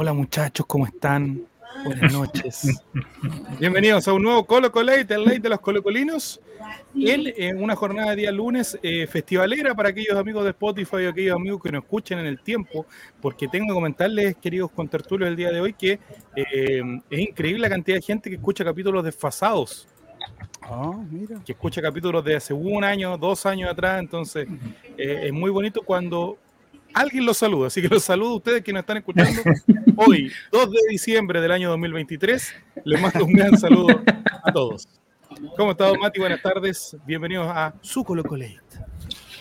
Hola muchachos, ¿cómo están? Buenas noches. Bienvenidos a un nuevo Colo Colate, el ley de los colocolinos. En eh, una jornada de día lunes eh, festivalera para aquellos amigos de Spotify y aquellos amigos que nos escuchen en el tiempo, porque tengo que comentarles, queridos contertulios, el día de hoy que eh, es increíble la cantidad de gente que escucha capítulos desfasados. Ah, mira. Que escucha capítulos de hace un año, dos años atrás, entonces es muy bonito cuando alguien los saluda. Así que los saludo a ustedes que nos están escuchando hoy, 2 de diciembre del año 2023. Les mando un gran saludo a todos. ¿Cómo está, Mati? Buenas tardes. Bienvenidos a su Colocolate.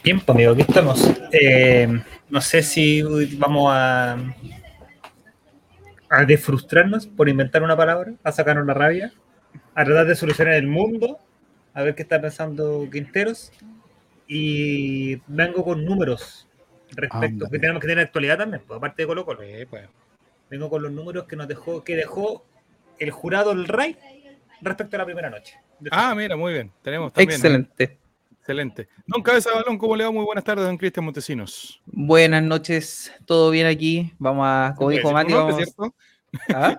Bien, pues, amigo, aquí estamos. Eh, no sé si vamos a, a defrustrarnos por inventar una palabra, a sacarnos la rabia, a tratar de solucionar el mundo, a ver qué está pensando Quinteros. Y vengo con números respecto, que tenemos que tener actualidad también, pues, aparte de Colo Colo. Pues. Vengo con los números que nos dejó, que dejó el jurado el Rey respecto a la primera noche. Ah, mira, muy bien. Tenemos también. Excelente. Excelente. Don Cabeza Balón, ¿cómo le va? Muy buenas tardes, don Cristian Montesinos. Buenas noches, todo bien aquí. Vamos a, como dijo Mati. ¿Ah?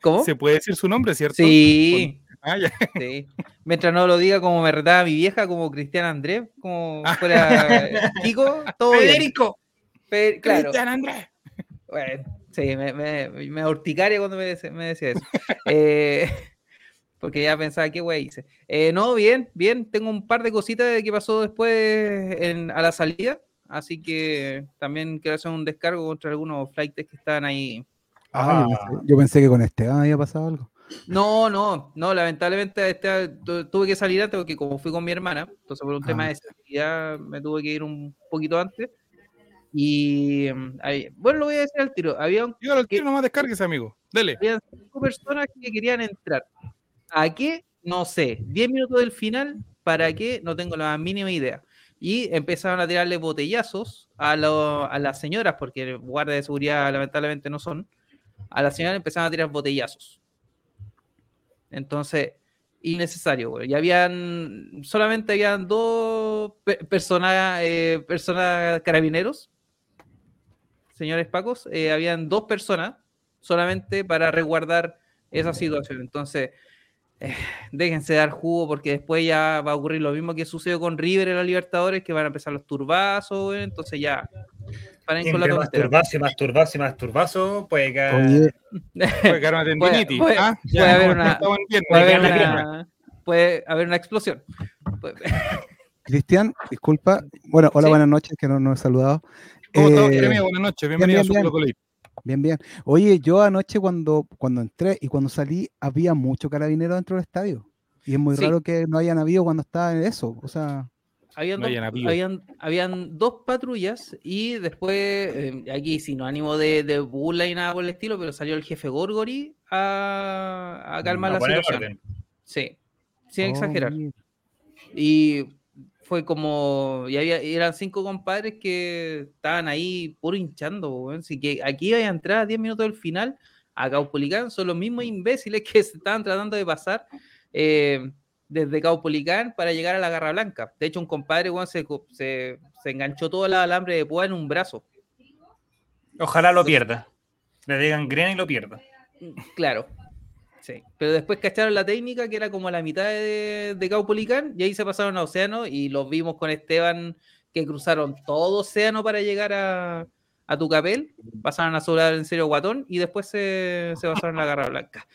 ¿Cómo? Se puede decir su nombre, ¿cierto? Sí. Ah, sí. Mientras no lo diga como me retaba mi vieja, como Cristian Andrés, como ah. fuera chico, todo Federico. claro. Cristian Andrés. Bueno, sí, me, me, me horticaria cuando me, me decía eso. eh, porque ya pensaba, ¿qué güey hice? Eh, no, bien, bien. Tengo un par de cositas de que pasó después en, a la salida. Así que también quiero hacer un descargo contra algunos flights que están ahí. Ah, yo, pensé, que con este había pasado algo. No, no, no, lamentablemente este, tuve que salir antes porque como fui con mi hermana, entonces por un tema ah. de seguridad me tuve que ir un poquito antes. Y bueno, lo voy a decir al tiro. Había un, Dígalo al tiro, nomás descargues, amigo. Dele. Había cinco personas que querían entrar. ¿A qué? No sé. Diez minutos del final, ¿para qué? No tengo la mínima idea. Y empezaron a tirarle botellazos a, a las señoras, porque guardias de seguridad lamentablemente no son. A las señoras empezaron a tirar botellazos. Entonces, innecesario, Y habían, solamente habían dos personas, eh, personas carabineros, señores Pacos, eh, habían dos personas solamente para resguardar esa situación. Entonces, eh, déjense dar jugo porque después ya va a ocurrir lo mismo que sucedió con River en la Libertadores, que van a empezar los turbazos, entonces ya para con la masturbazo y masturbazo y masturbazo puede caer, puede caer una tendinitis. Puede, ¿ah? puede, haber una, puede, haber una, puede haber una explosión. Cristian, disculpa. Bueno, hola, buenas noches, que no nos he saludado. ¿Cómo eh, estás, Buenas noches, bienvenido bien, bien, a su bien. Bien, bien. Oye, yo anoche cuando, cuando entré y cuando salí, había mucho carabinero dentro del estadio. Y es muy raro que no hayan habido cuando estaba en eso. O sea. Habían, dos, habían, habían, dos patrullas y después, eh, aquí sin ánimo de, de burla y nada por el estilo, pero salió el jefe Gorgori a, a calmar la situación. Sí, sin oh, exagerar. Y fue como, y había, eran cinco compadres que estaban ahí puro hinchando, así que aquí iba a entrar a 10 minutos del final a Caupolicán, son los mismos imbéciles que se estaban tratando de pasar eh, desde Caupolicán para llegar a la Garra Blanca. De hecho, un compadre se, se, enganchó todo el alambre de púa en un brazo. Ojalá lo pierda. Le digan grena y lo pierda. Claro, Sí, pero después cacharon la técnica que era como la mitad de, de Caupolicán y ahí se pasaron a Océano y los vimos con Esteban que cruzaron todo Océano para llegar a, a Tucapel, pasaron a sobrar en serio Guatón y después se, se pasaron a la Garra Blanca.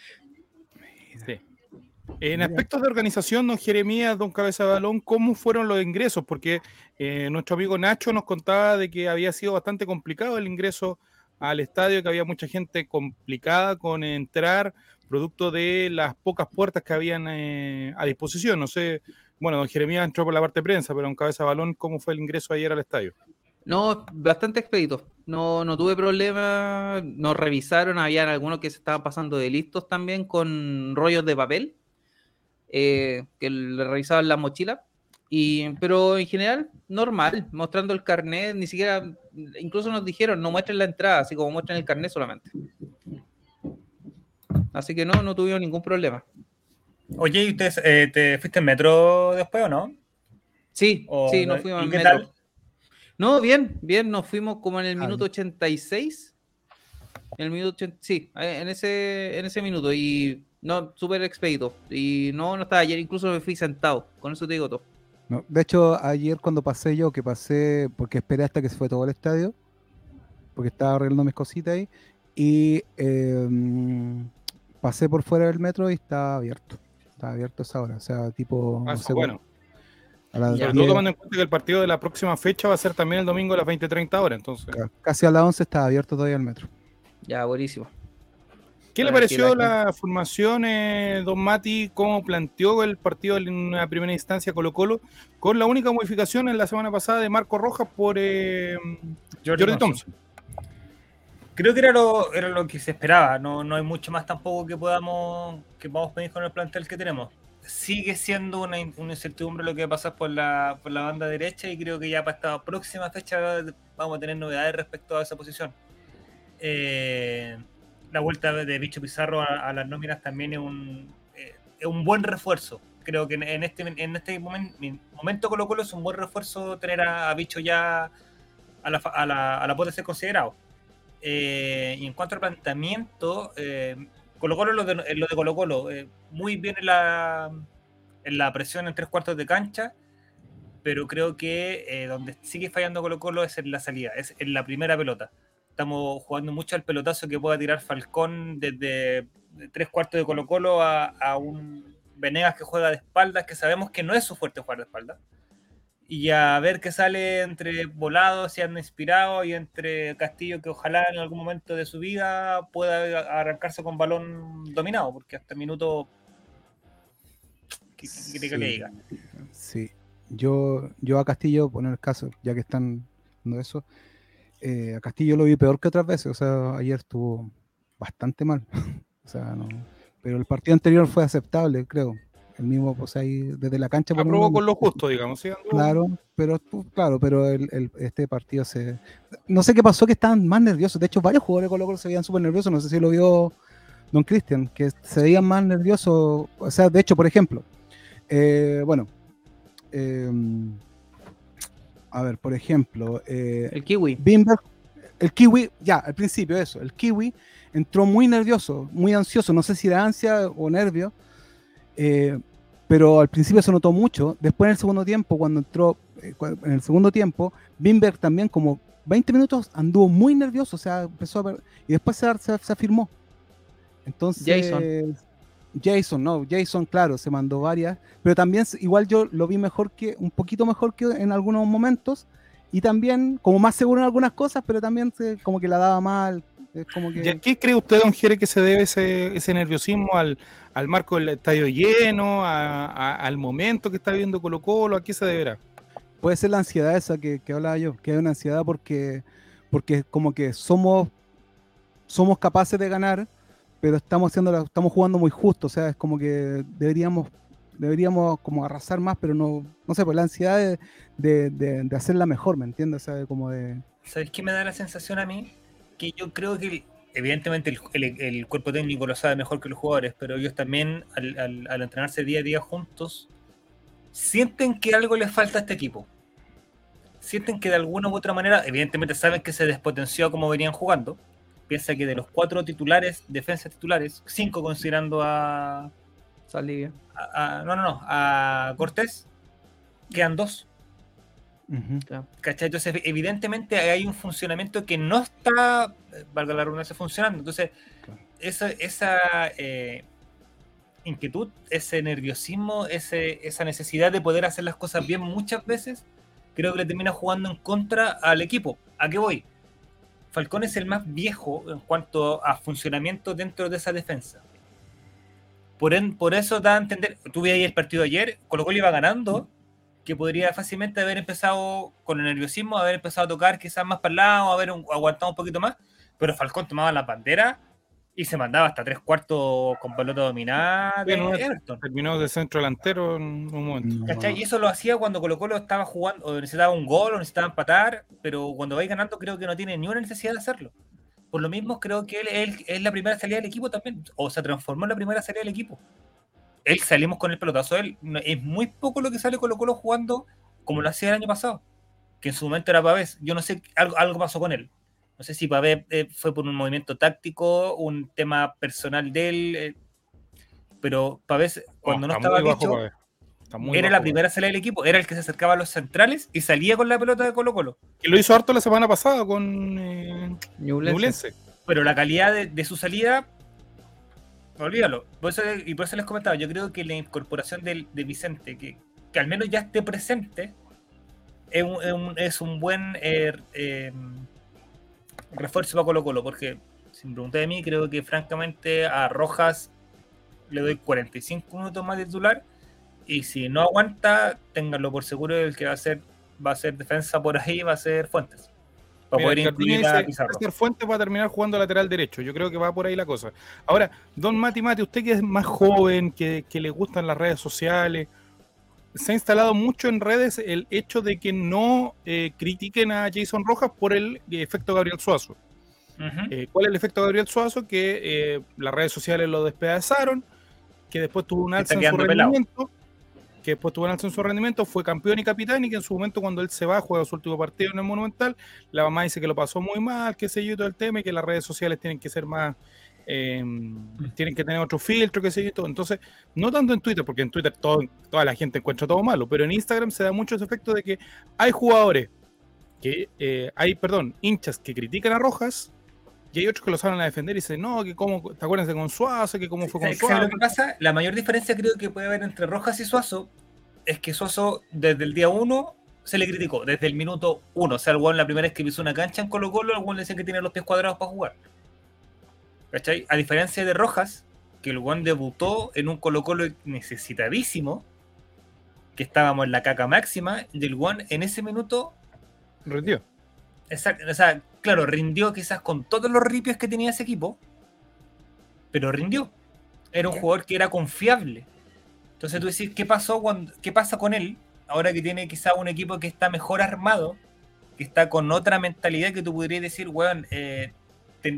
En aspectos de organización, don Jeremías, don Cabeza de Balón, ¿cómo fueron los ingresos? Porque eh, nuestro amigo Nacho nos contaba de que había sido bastante complicado el ingreso al estadio, que había mucha gente complicada con entrar, producto de las pocas puertas que habían eh, a disposición. No sé, bueno, don Jeremías entró por la parte de prensa, pero en cabeza de balón, ¿cómo fue el ingreso ayer al estadio? No, bastante expedito. No, no tuve problema. Nos revisaron, habían algunos que se estaban pasando de listos también con rollos de papel, eh, que le revisaban la mochila. Y, pero en general, normal, mostrando el carnet, ni siquiera, incluso nos dijeron, no muestren la entrada, así como muestren el carnet solamente. Así que no, no tuvieron ningún problema. Oye, ¿y usted eh, te fuiste en metro después o no? Sí, sí, nos fuimos en metro. No, bien, bien, nos fuimos como en el ah, minuto 86. En el minuto sí, en ese, en ese minuto. Y no, súper expedito. Y no, no estaba ayer, incluso me fui sentado. Con eso te digo todo. No, de hecho, ayer cuando pasé yo, que pasé, porque esperé hasta que se fue todo el estadio, porque estaba arreglando mis cositas ahí, y em, pasé por fuera del metro y estaba abierto. Estaba abierto esa hora, o sea, tipo... Ah, bueno. todo tomando en cuenta que el partido de la próxima fecha va a ser también el domingo a las 20.30 horas, entonces... Casi a las 11 estaba abierto todavía el metro. Ya, buenísimo. ¿Qué le pareció la, formación, eh, Don Mati? ¿Cómo planteó el partido en una primera instancia Colo Colo? Con la única modificación en la semana pasada de Marco Rojas por eh, Jordi, Thompson. Creo que era lo, era lo que se esperaba. No, no hay mucho más tampoco que podamos que podamos pedir con el plantel que tenemos. Sigue siendo una, incertidumbre lo que va a pasar por la, por la banda derecha y creo que ya para esta próxima fecha vamos a tener novedades respecto a esa posición. Eh, la vuelta de Bicho Pizarro a, las nóminas también es un, eh, un buen refuerzo. Creo que en, este, en este momento, Colo Colo es un buen refuerzo tener a, Bicho ya a la, a la, ser considerado. Eh, y en cuanto al planteamiento, eh, Colo Colo lo de, lo de Colo Colo, muy bien en la, en la presión en tres cuartos de cancha, pero creo que donde sigue fallando Colo Colo es en la salida, es en la primera pelota estamos jugando mucho al pelotazo que pueda tirar Falcón desde tres cuartos de Colo Colo a, un Venegas que juega de espaldas, que sabemos que no es su fuerte jugar de espaldas. Y a ver qué sale entre volados, si han inspirado, y entre Castillo, que ojalá en algún momento de su vida pueda arrancarse con balón dominado, porque hasta el minuto que, sí, que diga. Sí, yo, yo a Castillo, poner el caso, ya que están no eso, eh, a Castillo lo vi peor que otras veces, o sea, ayer estuvo bastante mal. o sea, no, pero el partido anterior fue aceptable, creo. El mismo, pues ahí desde la cancha. Aprobó con lo justo, digamos. ¿sí? Claro, pero claro, pero el, este partido se. No sé qué pasó que estaban más nerviosos. De hecho, varios jugadores de Colo se veían súper nerviosos. No sé si lo vio Don Cristian, que se veían más nerviosos. O sea, de hecho, por ejemplo, eh, bueno, eh, a ver, por ejemplo. Eh, el Kiwi. Bimber, el Kiwi, ya, al principio eso. El Kiwi entró muy nervioso, muy ansioso. No sé si era ansia o nervio. Eh, pero al principio se notó mucho. Después en el segundo tiempo, cuando entró, eh, en el segundo tiempo, Bimberg también como 20 minutos anduvo muy nervioso, o sea, empezó a ver, y después se, se, afirmó. Entonces, Jason. Jason, no, Jason, claro, se mandó varias, pero también igual yo lo vi mejor que, un poquito mejor que en algunos momentos, y también como más seguro en algunas cosas, pero también como que la daba mal. como que... ¿Y a qué cree usted, don Jere, que se debe ese, nerviosismo al, marco del estadio lleno, al momento que está viendo Colo Colo? ¿A qué se deberá? Puede ser la ansiedad esa que, que hablaba yo, que hay una ansiedad porque, porque como que somos, somos capaces de ganar, pero estamos haciendo estamos jugando muy justo, o sea, es como que deberíamos deberíamos como arrasar más, pero no, no sé, por la ansiedad de, de, hacerla mejor, ¿me entiendes? O como de... ¿Sabes qué me da la sensación a mí? Que yo creo que evidentemente el, cuerpo técnico lo sabe mejor que los jugadores, pero ellos también al, al, entrenarse día a día juntos, sienten que algo les falta a este equipo. Sienten que de alguna u otra manera, evidentemente saben que se despotenció como venían jugando, piensa que de los cuatro titulares, defensas titulares, cinco considerando a. Saldivia. A, no, no, no. A Cortés, quedan dos. ¿Cachai? Entonces, evidentemente hay un funcionamiento que no está, valga la redundancia, funcionando. Entonces, esa, esa eh, inquietud, ese nerviosismo, ese, esa necesidad de poder hacer las cosas bien muchas veces, creo que le termina jugando en contra al equipo. ¿A qué voy? Falcón es el más viejo en cuanto a funcionamiento dentro de esa defensa. Por, por eso da a entender, tuve ahí el partido ayer, Colo Colo iba ganando, que podría fácilmente haber empezado con el nerviosismo, haber empezado a tocar quizás más para el lado, haber aguantado un poquito más, pero Falcón tomaba la bandera y se mandaba hasta tres cuartos con pelota dominada Terminó de centro delantero en un momento. Y eso lo hacía cuando Colo Colo estaba jugando, o necesitaba un gol, o necesitaba empatar, pero cuando vais ganando creo que no tiene ni una necesidad de hacerlo. Por lo mismo creo que él, es la primera salida del equipo también, o se transformó en la primera salida del equipo. Él salimos con el pelotazo, él es muy poco lo que sale Colo Colo jugando como lo hacía el año pasado, que en su momento era Pavés. Yo no sé, algo, algo pasó con él No sé si Pavé eh, fue por un movimiento táctico, un tema personal de él, eh, pero Pavé cuando no, estaba era la primera salida del equipo, era el que se acercaba a los centrales y salía con la pelota de Colo Colo. Que lo hizo harto la semana pasada con eh, Pero la calidad de, su salida, olvídalo. y por eso les comentaba, yo creo que la incorporación de, Vicente, que, que, al menos ya esté presente, es un, es un, buen eh, eh, refuerzo para Colo Colo, porque sin preguntar de mí, creo que francamente a Rojas le doy 45 minutos más de titular y si no aguanta, ténganlo por seguro, el que va a ser, va a ser defensa por ahí va a ser Fuentes. Para poder incluir a Pizarro. Ser Fuentes va a terminar jugando lateral derecho. Yo creo que va por ahí la cosa. Ahora, don Mati Mati, usted que es más joven, que, le gustan las redes sociales, se ha instalado mucho en redes el hecho de que no eh, critiquen a Jason Rojas por el efecto Gabriel Suazo. Eh, ¿Cuál es el efecto Gabriel Suazo? Que eh, las redes sociales lo despedazaron, que después tuvo un alza en su rendimiento, que después tuvo un alza en su rendimiento, fue campeón y capitán y que en su momento cuando él se va, juega su último partido en el Monumental, la mamá dice que lo pasó muy mal, que sé yo, todo el tema y que las redes sociales tienen que ser más, em, tienen que tener otro filtro, que sé yo, todo. Entonces, no tanto en Twitter, porque en Twitter todo, toda la gente encuentra todo malo, pero en Instagram se da mucho ese efecto de que hay jugadores que, eh, hay, perdón, hinchas que critican a Rojas y hay otros que lo salen a defender y dicen, no, que cómo, ¿te acuerdas de con Suazo? Que cómo fue con Suazo. lo que pasa? La mayor diferencia creo que puede haber entre Rojas y Suazo es que Suazo desde el día uno se le criticó, desde el minuto uno. O sea, el Juan la primera vez que pisó una cancha en Colo Colo, el le decía que tiene los pies cuadrados para jugar. ¿Cachai? A diferencia de Rojas, que el Juan debutó en un Colo Colo necesitadísimo, que estábamos en la caca máxima, y el Juan en ese minuto... Rindió. Exacto, o sea, claro, rindió quizás con todos los ripios que tenía ese equipo, pero rindió. Era un jugador que era confiable. Entonces tú decís, ¿qué pasó cuando, qué pasa con él ahora que tiene quizás un equipo que está mejor armado, que está con otra mentalidad que tú podrías decir, weón, eh,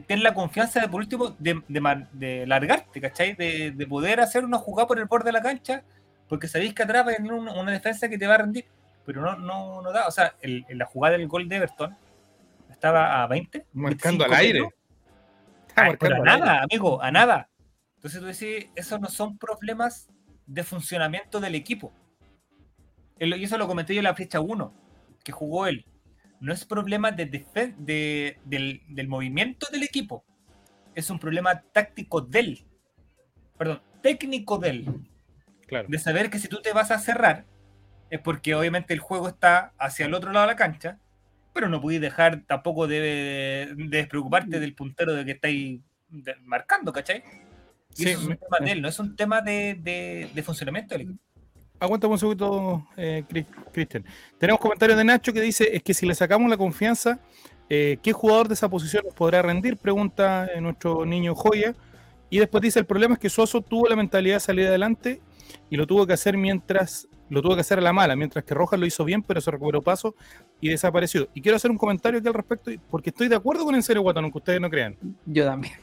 ten, la confianza de por último de, de, largarte, ¿cachai? De, poder hacer una jugada por el borde de la cancha, porque sabéis que atrás va a tener una, defensa que te va a rendir, pero no, no, no da. O sea, en la jugada del gol de Everton, estaba a 20. Marcando al aire. a nada, amigo, a nada. Entonces tú decís, esos no son problemas de funcionamiento del equipo. Y eso lo comenté yo en la fecha 1, que jugó él. No es problema de, del, movimiento del equipo. Es un problema táctico del. Perdón, técnico del. Claro. De saber que si tú te vas a cerrar, es porque obviamente el juego está hacia el otro lado de la cancha pero no podéis dejar tampoco de, despreocuparte del puntero de que estáis marcando, ¿cachai? Y eso es un tema de él, no es un tema de, funcionamiento del equipo. Aguántame un segundo, eh, Cristian. Tenemos comentarios de Nacho que dice, es que si le sacamos la confianza, eh, ¿qué jugador de esa posición nos podrá rendir? Pregunta eh, nuestro niño Joya. Y después dice, el problema es que Soso tuvo la mentalidad de salir adelante y lo tuvo que hacer mientras lo tuvo que hacer a la mala, mientras que Rojas lo hizo bien, pero se recuperó paso y desapareció. Y quiero hacer un comentario aquí al respecto, porque estoy de acuerdo con el serio Guatón, aunque ustedes no crean. Yo también.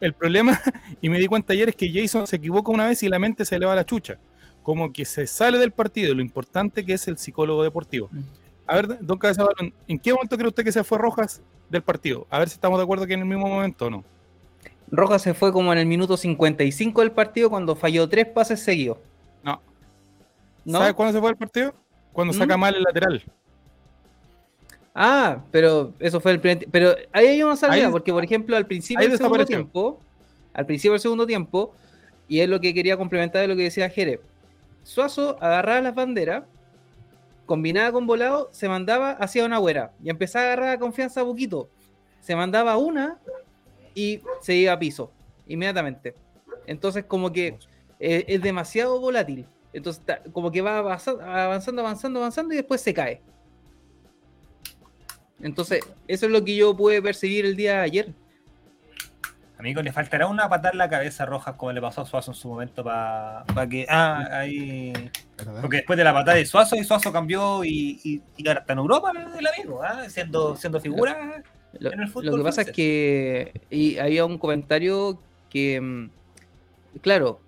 El problema, y me di cuenta ayer, es que Jason se equivoca una vez y la mente se le va a la chucha. Como que se sale del partido, lo importante que es el psicólogo deportivo. Mm. A ver, don Cabeza ¿en qué momento cree usted que se fue Rojas del partido? A ver si estamos de acuerdo que en el mismo momento o no. Rojas se fue como en el minuto 55 del partido cuando falló tres pases seguidos. No, ¿Sabes cuándo se fue el partido? Cuando ¿Mm? saca mal el lateral. Ah, pero eso fue el primer Pero ahí hay una salida, porque por ejemplo al principio del segundo tiempo, al principio del segundo tiempo, y es lo que quería complementar de lo que decía Jerez, Suazo agarraba las banderas, combinaba con volado, se mandaba hacia una güera y empezaba a agarrar confianza a poquito. Se mandaba una y se iba a piso inmediatamente. Entonces, como que eh, es demasiado volátil. Entonces, como que va avanzando, avanzando, avanzando y después se cae. Entonces, eso es lo que yo pude percibir el día de ayer. Amigo, le faltará una patada en la cabeza roja como le pasó a Suazo en su momento para que. Ah, ahí. Porque después de la patada de Suazo, y Suazo cambió y, y, ahora está en Europa el amigo, ¿ah? siendo, siendo figura en el fútbol. Lo que pasa es que y había un comentario que, mm, claro,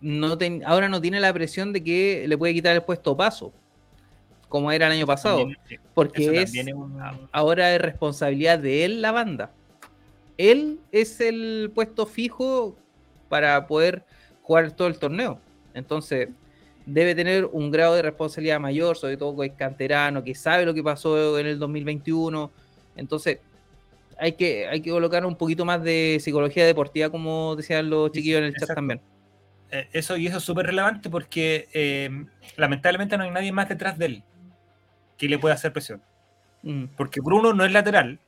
no ahora no tiene la presión de que le puede quitar el puesto paso. como era el año pasado, porque es, ahora es responsabilidad de él la banda. Él es el puesto fijo para poder jugar todo el torneo. Entonces, debe tener un grado de responsabilidad mayor, sobre todo que es canterano, que sabe lo que pasó en el 2021. Entonces, hay que, hay que colocar un poquito más de psicología deportiva, como decían los chiquillos en el chat también. Eh, eso y eso es súper relevante porque eh, lamentablemente no hay nadie más detrás de él que le pueda hacer presión. Mm. Porque Bruno no es lateral,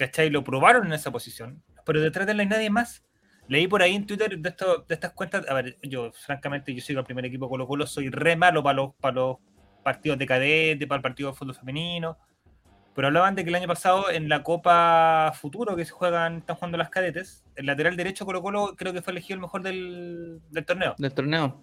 ¿cachai? Lo probaron en esa posición, pero detrás de él no hay nadie más. Leí por ahí en Twitter de, esto, de estas cuentas, a ver, yo francamente yo sigo al primer equipo Colo Colo, soy re malo para los, para los partidos de cadete, para el partido de fútbol femenino, pero hablaban de que el año pasado en la Copa Futuro que se juegan, están jugando las cadetes, el lateral derecho Colo Colo creo que fue elegido el mejor del, torneo. Del torneo.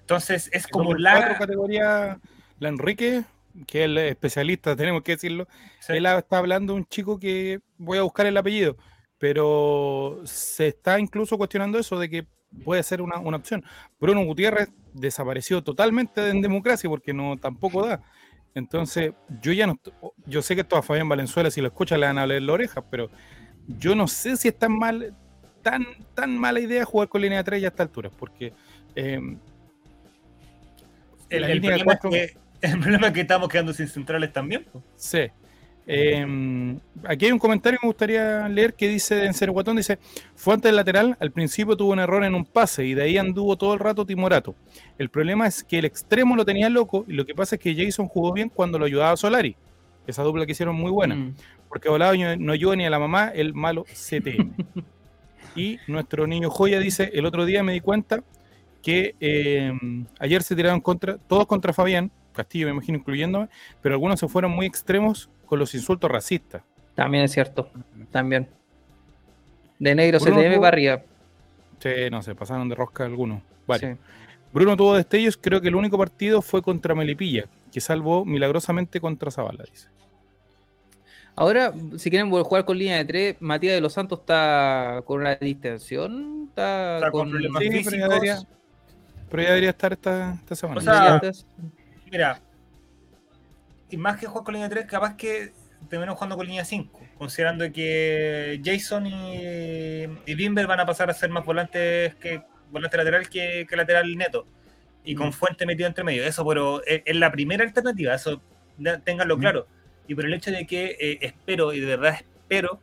Entonces es como la... categoría, la Enrique, que es el especialista, tenemos que decirlo, él está hablando de un chico que voy a buscar el apellido, pero se está incluso cuestionando eso de que puede ser una, una opción. Bruno Gutiérrez desapareció totalmente en democracia porque no tampoco da. Entonces, yo ya no, yo sé que esto a Fabián Valenzuela, si lo escucha, le van a hablar la oreja, pero yo no sé si es tan mal, tan, tan mala idea jugar con línea de 3 ya a esta altura, porque em, el, problema es que, el problema es que estamos quedando sin centrales también. Sí. Em, aquí hay un comentario que me gustaría leer que dice en Guatón, dice, fue antes del lateral, al principio tuvo un error en un pase y de ahí anduvo todo el rato Timorato. El problema es que el extremo lo tenía loco y lo que pasa es que Jason jugó bien cuando lo ayudaba a Solari. Esa dupla que hicieron muy buena. Mm. Porque Volado no ayudó ni a la mamá, el malo CTM. y nuestro niño Joya dice, el otro día me di cuenta que em, ayer se tiraron contra, todos contra Fabián, Castillo me imagino incluyéndome, pero algunos se fueron muy extremos con los insultos racistas. También es cierto, también. De negro se le para arriba. Sí, no sé, pasaron de rosca algunos. Vale. Bruno tuvo destellos, creo que el único partido fue contra Melipilla, que salvó milagrosamente contra Zavala, dice. Ahora, si quieren jugar con línea de tres, Matías de los Santos está con una distensión, está, con, problemas sí, pero, ya debería, pero, ya debería, estar esta, esta semana. O sea, mira, y más que jugar con línea 3, capaz que terminamos jugando con línea 5, considerando que Jason y, y Bimber van a pasar a ser más volantes que volante lateral que, lateral neto y con mm. Fuente metido entre medio. Eso, pero es, la primera alternativa, eso ténganlo mm. claro. Y por el hecho de que eh, espero, y de verdad espero,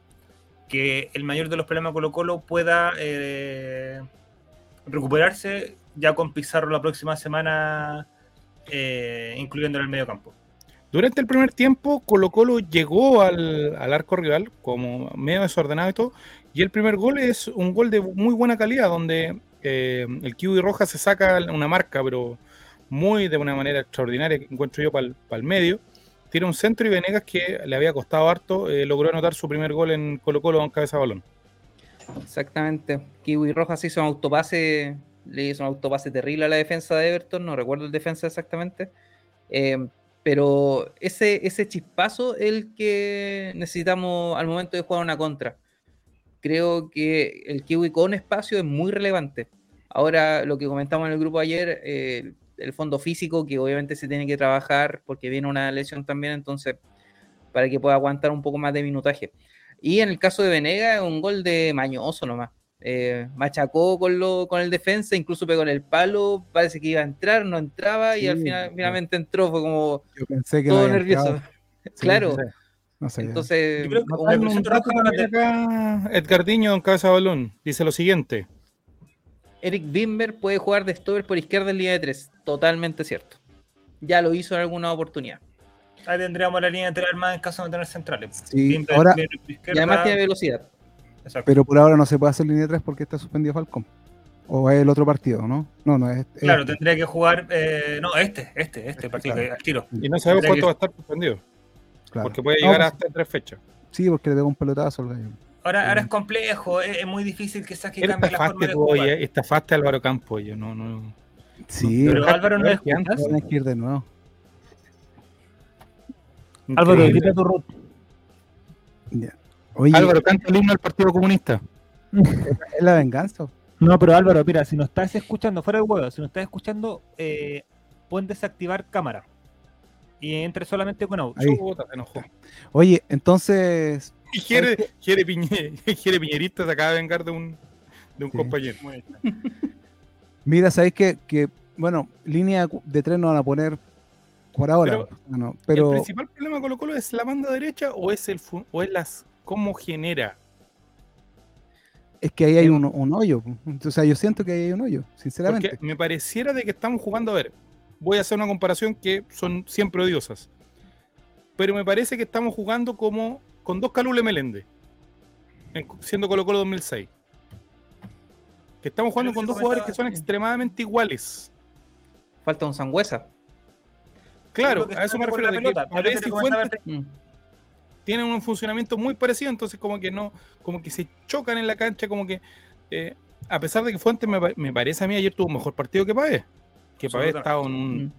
que el mayor de los problemas Colo Colo pueda eh, recuperarse ya con Pizarro la próxima semana, eh, incluyendo en el medio campo. Durante el primer tiempo, Colo Colo llegó al, arco rival como medio desordenado y todo, y el primer gol es un gol de muy buena calidad, donde eh, el Kiwi Roja se saca una marca, pero muy de una manera extraordinaria que encuentro yo para el medio. Tira un centro y Venegas, que le había costado harto, eh, logró anotar su primer gol en Colo Colo con cabeza balón. Exactamente. Kiwi Rojas hizo un autopase, le hizo un autopase terrible a la defensa de Everton, no recuerdo el defensa exactamente. Eh, pero ese, ese chispazo es el que necesitamos al momento de jugar una contra. Creo que el kiwi con espacio es muy relevante. Ahora, lo que comentamos en el grupo ayer, eh, el fondo físico, que obviamente se tiene que trabajar porque viene una lesión también, entonces, para que pueda aguantar un poco más de minutaje. Y en el caso de Venega, un gol de mañoso nomás. Eh, machacó con, lo, con el defensa, incluso pegó en el palo, parece que iba a entrar, no entraba y al final finalmente entró, fue como todo nervioso. claro. Entonces, Edgardiño en cabeza balón dice lo siguiente. Eric Bimber puede jugar de stopper por izquierda en línea de tres. Totalmente cierto. Ya lo hizo en alguna oportunidad. Ahí tendríamos la línea de tres más en caso de no tener centrales. Sí, ahora, y además tiene velocidad. Pero por ahora no se puede hacer línea 3 porque está suspendido Falcón. O es el otro partido, ¿no? No, no es. Claro, tendría que jugar. Eh, no, este, este, este, este partido, al tiro. Y no sabemos cuánto va a estar suspendido. Claro. Porque puede llegar pues, hasta tres fechas. Sí, porque le pegó un pelotazo al gallo. Ahora, ahora es complejo, es, muy difícil que saque cambie la forma de jugar. Oye, estafaste a Álvaro Campo, yo no, no. Sí, pero Álvaro no es Tienes que ir de nuevo. Álvaro, quita tu root. Ya. Álvaro, canta el himno al Partido Comunista. es la venganza. No, pero Álvaro, mira, si nos estás escuchando, fuera de huevo, si nos estás escuchando, eh, pueden desactivar cámara. y entre solamente con auto. Oye, entonces. Y Jere, Piñerista se acaba de vengar de un, de un compañero. Mira, sabéis que, que, bueno, línea de tren no van a poner por ahora. Pero, ¿El principal problema con Colo Colo es la banda derecha o es el o es las cómo genera? Es que ahí hay un, un hoyo. O sea, yo siento que ahí hay un hoyo, sinceramente. Porque me pareciera de que estamos jugando, a ver, voy a hacer una comparación que son siempre odiosas. Pero me parece que estamos jugando como con dos Calule Melende, siendo Colo Colo 2006. Que estamos jugando con dos jugadores que son extremadamente iguales. Falta un Sangüesa. Claro, a eso me refiero. De que mm. Tienen un funcionamiento muy parecido, entonces como que no, como que se chocan en la cancha, como que eh, a pesar de que Fuentes me, parece a mí ayer tuvo un mejor partido que Pavés que Pavés estaba en un... Mm.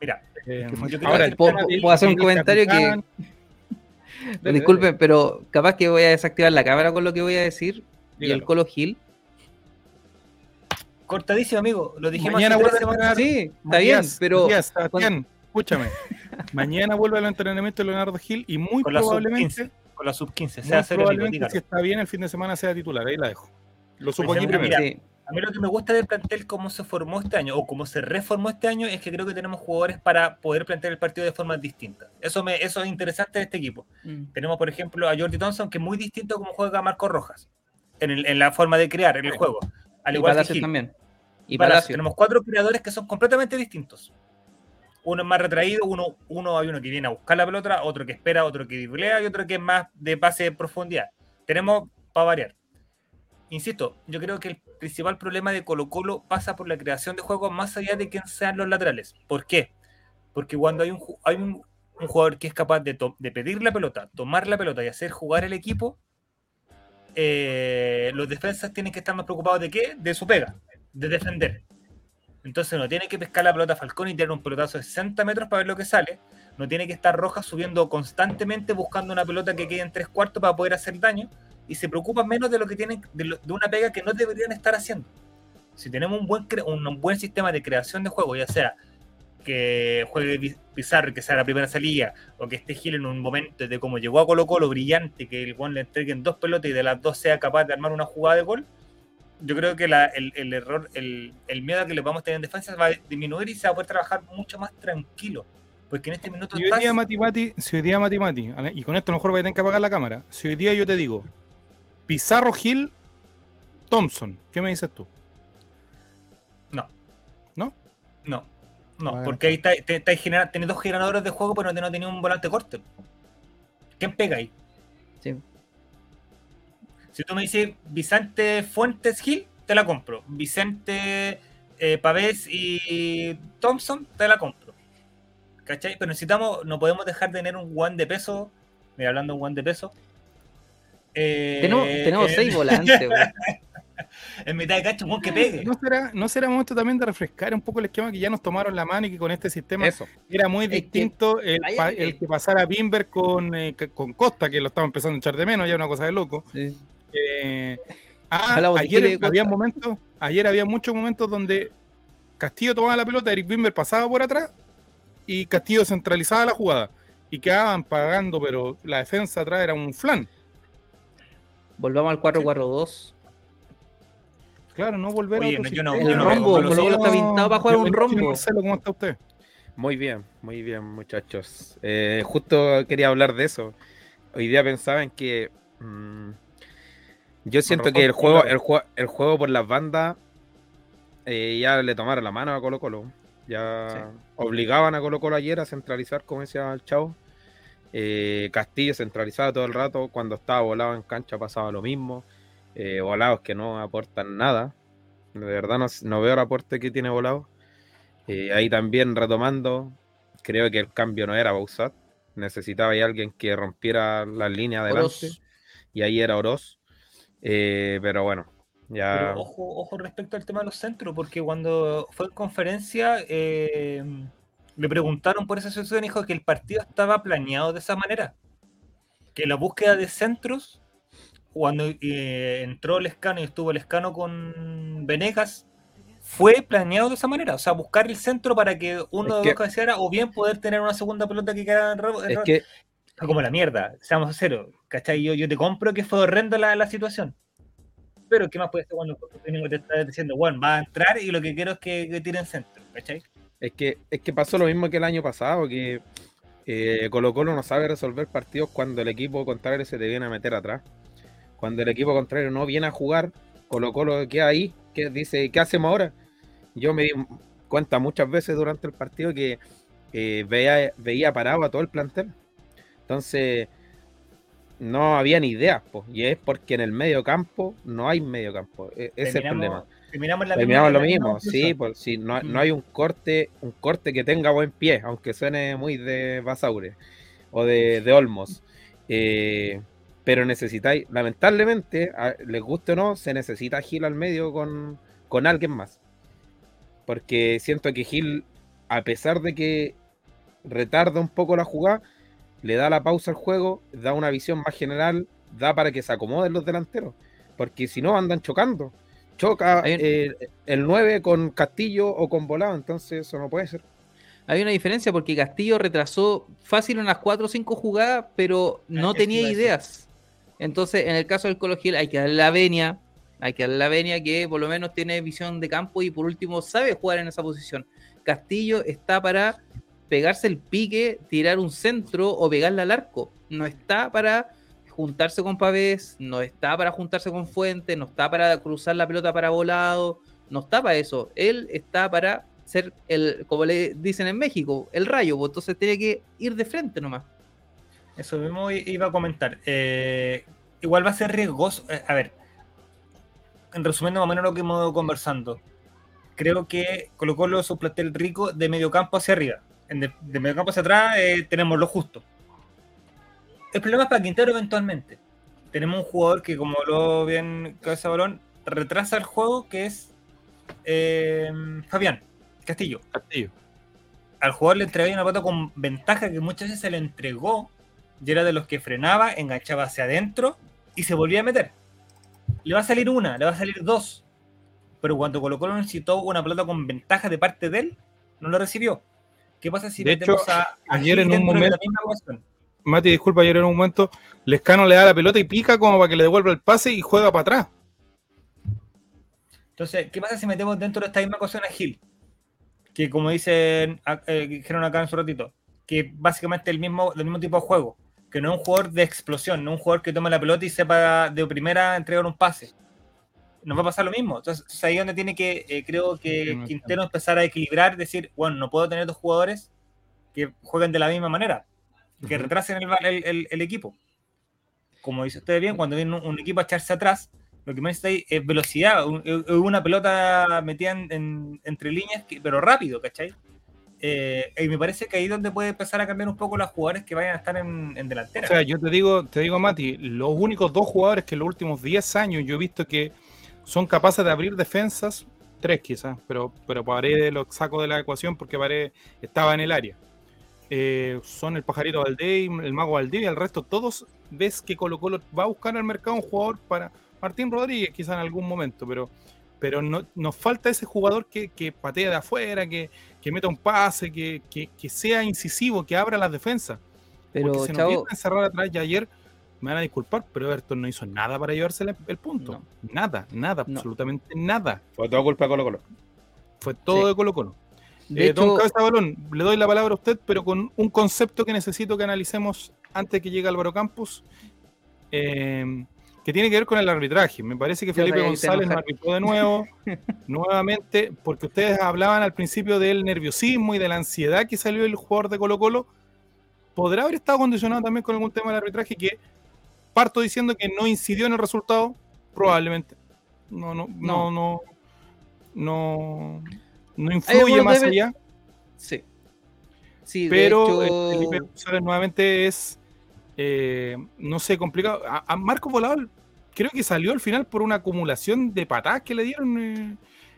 Mira, eh, ahora, ¿puedo, hacer un comentario que... Disculpen, pero capaz que voy a desactivar la cámara con lo que voy a decir. Y el Colo Gil. Cortadísimo, amigo. Lo dijimos Mañana vuelve a Sí, está bien, pero. escúchame. Mañana vuelve al entrenamiento de Leonardo Gil y muy probablemente. con la sub-15. Sea probablemente, si está bien, el fin de semana sea titular. Ahí la dejo. Lo supo aquí primero. A mí lo que me gusta del plantel, cómo se formó este año o cómo se reformó este año, es que creo que tenemos jugadores para poder plantear el partido de forma distinta. Eso, me, eso es interesante de este equipo. Mm. Tenemos, por ejemplo, a Jordi Thompson, que es muy distinto a cómo juega Marco Rojas, en, en la forma de crear, en el juego. Al igual que Gil. también. Y Palacio. Tenemos cuatro creadores que son completamente distintos. Uno es más retraído, uno, uno hay uno que viene a buscar la pelota, otro que espera, otro que driblea y otro que es más de pase de profundidad. Tenemos para variar insisto, yo creo que el principal problema de Colo Colo pasa por la creación de juegos más allá de quién sean los laterales. ¿Por qué? Porque cuando hay un, hay un, jugador que es capaz de, pedir la pelota, tomar la pelota y hacer jugar el equipo, eh, los defensas tienen que estar más preocupados de qué? De su pega, de defender. Entonces no tiene que pescar la pelota Falcón y tener un pelotazo de 60 metros para ver lo que sale. No tiene que estar Roja subiendo constantemente buscando una pelota que quede en tres cuartos para poder hacer daño y se preocupan menos de lo que tienen, de, una pega que no deberían estar haciendo. Si tenemos un buen, un buen sistema de creación de juego, ya sea que juegue Pizarro que sea la primera salida, o que esté Gil en un momento de como llegó a Colo Colo brillante, que el Juan le entreguen dos pelotas y de las dos sea capaz de armar una jugada de gol, yo creo que el, error, el, miedo a que le vamos a tener en defensa va a disminuir y se va a poder trabajar mucho más tranquilo. Porque en este minuto. Si hoy día Mati Mati, si hoy día Mati Mati, y con esto a lo mejor voy a tener que apagar la cámara, si hoy día yo te digo, Pizarro Gil, Thompson. ¿Qué me dices tú? No. ¿No? No. No, porque ahí está, tiene dos generadores de juego, pero no tiene un volante corte. ¿Quién pega ahí? Sí. Si tú me dices Vicente Fuentes Gil, te la compro. Vicente eh, Pavés y Thompson, te la compro. ¿Cachai? Pero necesitamos, no podemos dejar de tener un one de peso. Mira, hablando de un one de peso, eh, tenemos, seis volantes, En mitad de cacho, que pegue. ¿No será, ¿No será momento también de refrescar un poco el esquema que ya nos tomaron la mano y que con este sistema era muy distinto el, que pasara Bimber con, eh, con Costa, que lo estaba empezando a echar de menos, ya una cosa de loco. Eh, ah, ayer había momentos, ayer había muchos momentos donde Castillo tomaba la pelota, Eric Bimber pasaba por atrás y Castillo centralizaba la jugada y quedaban pagando, pero la defensa atrás era un flan. Volvamos al 4-4-2. Claro, no volver a otro no, El rombo, está pintado para jugar un rombo. Marcelo, ¿cómo está usted? Muy bien, muy bien, muchachos. Eh, justo quería hablar de eso. Hoy día pensaba en que mmm, yo siento que el juego, el, juego, el juego por las bandas eh, ya le tomaron la mano a Colo Colo. Ya obligaban a Colo Colo ayer a centralizar, como decía el chavo. Eh, Castillo centralizado todo el rato. Cuando estaba volado en cancha pasaba lo mismo. Eh, volados que no aportan nada. De verdad no, veo el aporte que tiene volado. Eh, ahí también retomando, creo que el cambio no era Bausat. Necesitaba ahí alguien que rompiera la línea adelante. Y ahí era Oroz. Pero bueno, ya. ojo, ojo respecto al tema de los centros, porque cuando fue en conferencia, le preguntaron por esa situación y dijo que el partido estaba planeado de esa manera. Que la búsqueda de centros, cuando eh, entró Lescano y estuvo Lescano con Venegas, fue planeado de esa manera. O sea, buscar el centro para que uno de los cabeceara o bien poder tener una segunda pelota que quedara en Es que... Como la mierda, seamos sinceros. ¿Cachai? Yo, yo te compro que fue horrendo la, la situación. Pero, ¿qué más puede ser cuando el te está diciendo, bueno, va a entrar y lo que quiero es que, que tiren centro? ¿Cachai? Es que, es que pasó lo mismo que el año pasado, que eh, Colo Colo no sabe resolver partidos cuando el equipo contrario se te viene a meter atrás. Cuando el equipo contrario no viene a jugar, Colo Colo queda ahí, que dice, ¿qué hacemos ahora? Yo me di cuenta muchas veces durante el partido que eh, veía, veía parado a todo el plantel. Entonces, no había ni ideas, y es porque en el medio campo no hay medio campo. E, ese es el problema. Terminamos, lo mismo, sí, por, si no, no, mm. hay un corte, un corte que tenga buen pie, aunque suene muy de Basaure o de, de Olmos. Eh, pero necesitáis, lamentablemente, les guste o no, se necesita Gil al medio con, con alguien más. Porque siento que Gil, a pesar de que retarda un poco la jugada, le da la pausa al juego, da una visión más general, da para que se acomoden los delanteros. Porque si no, andan chocando choca eh, el 9 con Castillo o con Volado, entonces eso no puede ser. Hay una diferencia porque Castillo retrasó fácil unas 4 o 5 jugadas, pero no tenía ideas. Entonces, en el caso del Colo Gil, hay que darle la venia, hay que darle la venia que por lo menos tiene visión de campo y por último sabe jugar en esa posición. Castillo está para pegarse el pique, tirar un centro o pegarle al arco. No está para juntarse con Pavés, no está para juntarse con Fuente, no está para cruzar la pelota para volado, no está para eso. Él está para ser el, como le dicen en México, el rayo, pues, entonces tiene que ir de frente nomás. Eso mismo iba a comentar. Eh, igual va a ser riesgoso. Eh, a ver, en resumiendo más o menos lo que hemos ido conversando, creo que colocó su plantel rico de medio campo hacia arriba. De, medio campo hacia atrás eh, tenemos lo justo el problema es para Quintero eventualmente. Tenemos un jugador que, como lo bien cabeza balón, retrasa el juego, que es eh, Fabián Castillo. Castillo. Al jugador le entrega una pata con ventaja que muchas veces se le entregó y era de los que frenaba, enganchaba hacia adentro y se volvía a meter. Le va a salir una, le va a salir dos. Pero cuando Colo Colo necesitó una pelota con ventaja de parte de él, no lo recibió. ¿Qué pasa si de hecho, a, ayer en un momento Mati, disculpa, ayer en un momento, Lescano le da la pelota y pica como para que le devuelva el pase y juega para atrás. Entonces, ¿qué pasa si metemos dentro de esta misma ecuación a Gil? Que como dicen, eh, dijeron acá en su ratito, que básicamente el mismo, el mismo tipo de juego, que no es un jugador de explosión, no es un jugador que tome la pelota y sepa de primera entregar un pase. Nos va a pasar lo mismo. Entonces, ahí es donde tiene que, eh, creo que Quintero empezar a equilibrar, decir, bueno, no puedo tener dos jugadores que jueguen de la misma manera que retrasen el, el, equipo. Como dice usted bien, cuando viene un, equipo a echarse atrás, lo que más necesita es velocidad, una pelota metida en, entre líneas, pero rápido, ¿cachai? Eh, y me parece que ahí es donde puede empezar a cambiar un poco los jugadores que vayan a estar en, delantera. O sea, yo te digo, te digo, Mati, los únicos dos jugadores que en los últimos 10 años yo he visto que son capaces de abrir defensas, tres quizás, pero, pero Paredes lo saco de la ecuación porque Paredes estaba en el área. Eh, son el pajarito Valdés, el mago Valdés y el resto, todos ves que Colo Colo va a buscar al mercado un jugador para Martín Rodríguez, quizá en algún momento, pero, pero no, nos falta ese jugador que, que patea de afuera, que, que meta un pase, que, que, sea incisivo, que abra las defensas. Pero Porque se nos viene a encerrar atrás y ayer, me van a disculpar, pero Everton no hizo nada para llevarse el, punto. Nada, nada, absolutamente nada. Fue todo culpa de Colo Colo. Fue todo de Colo Colo. Eh, don Cabeza Balón, le doy la palabra a usted, pero con un concepto que necesito que analicemos antes que llegue Álvaro Campos, eh, que tiene que ver con el arbitraje. Me parece que Felipe González nos arbitró de nuevo, nuevamente, porque ustedes hablaban al principio del nerviosismo y de la ansiedad que salió el jugador de Colo Colo. ¿Podrá haber estado condicionado también con algún tema del arbitraje que parto diciendo que no incidió en el resultado? Probablemente. No, no, no, no, no, no influye más allá. Sí. sí pero hecho... Felipe González nuevamente es, eh, no sé, complicado. A, Marco Volador creo que salió al final por una acumulación de patadas que le dieron eh,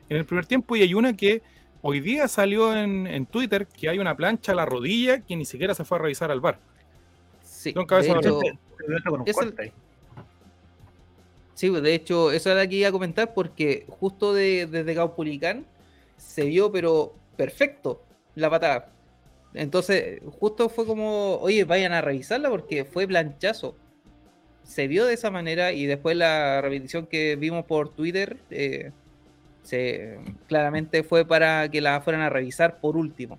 en el primer tiempo y hay una que hoy día salió en, Twitter que hay una plancha a la rodilla que ni siquiera se fue a revisar al bar. Sí, de hecho, Sí, de hecho, eso era que iba a comentar porque justo de, desde Gaupulicán se vio, pero perfecto, la patada. Entonces, justo fue como, oye, vayan a revisarla porque fue planchazo. Se vio de esa manera y después la repetición que vimos por Twitter, eh, se, claramente fue para que la fueran a revisar por último.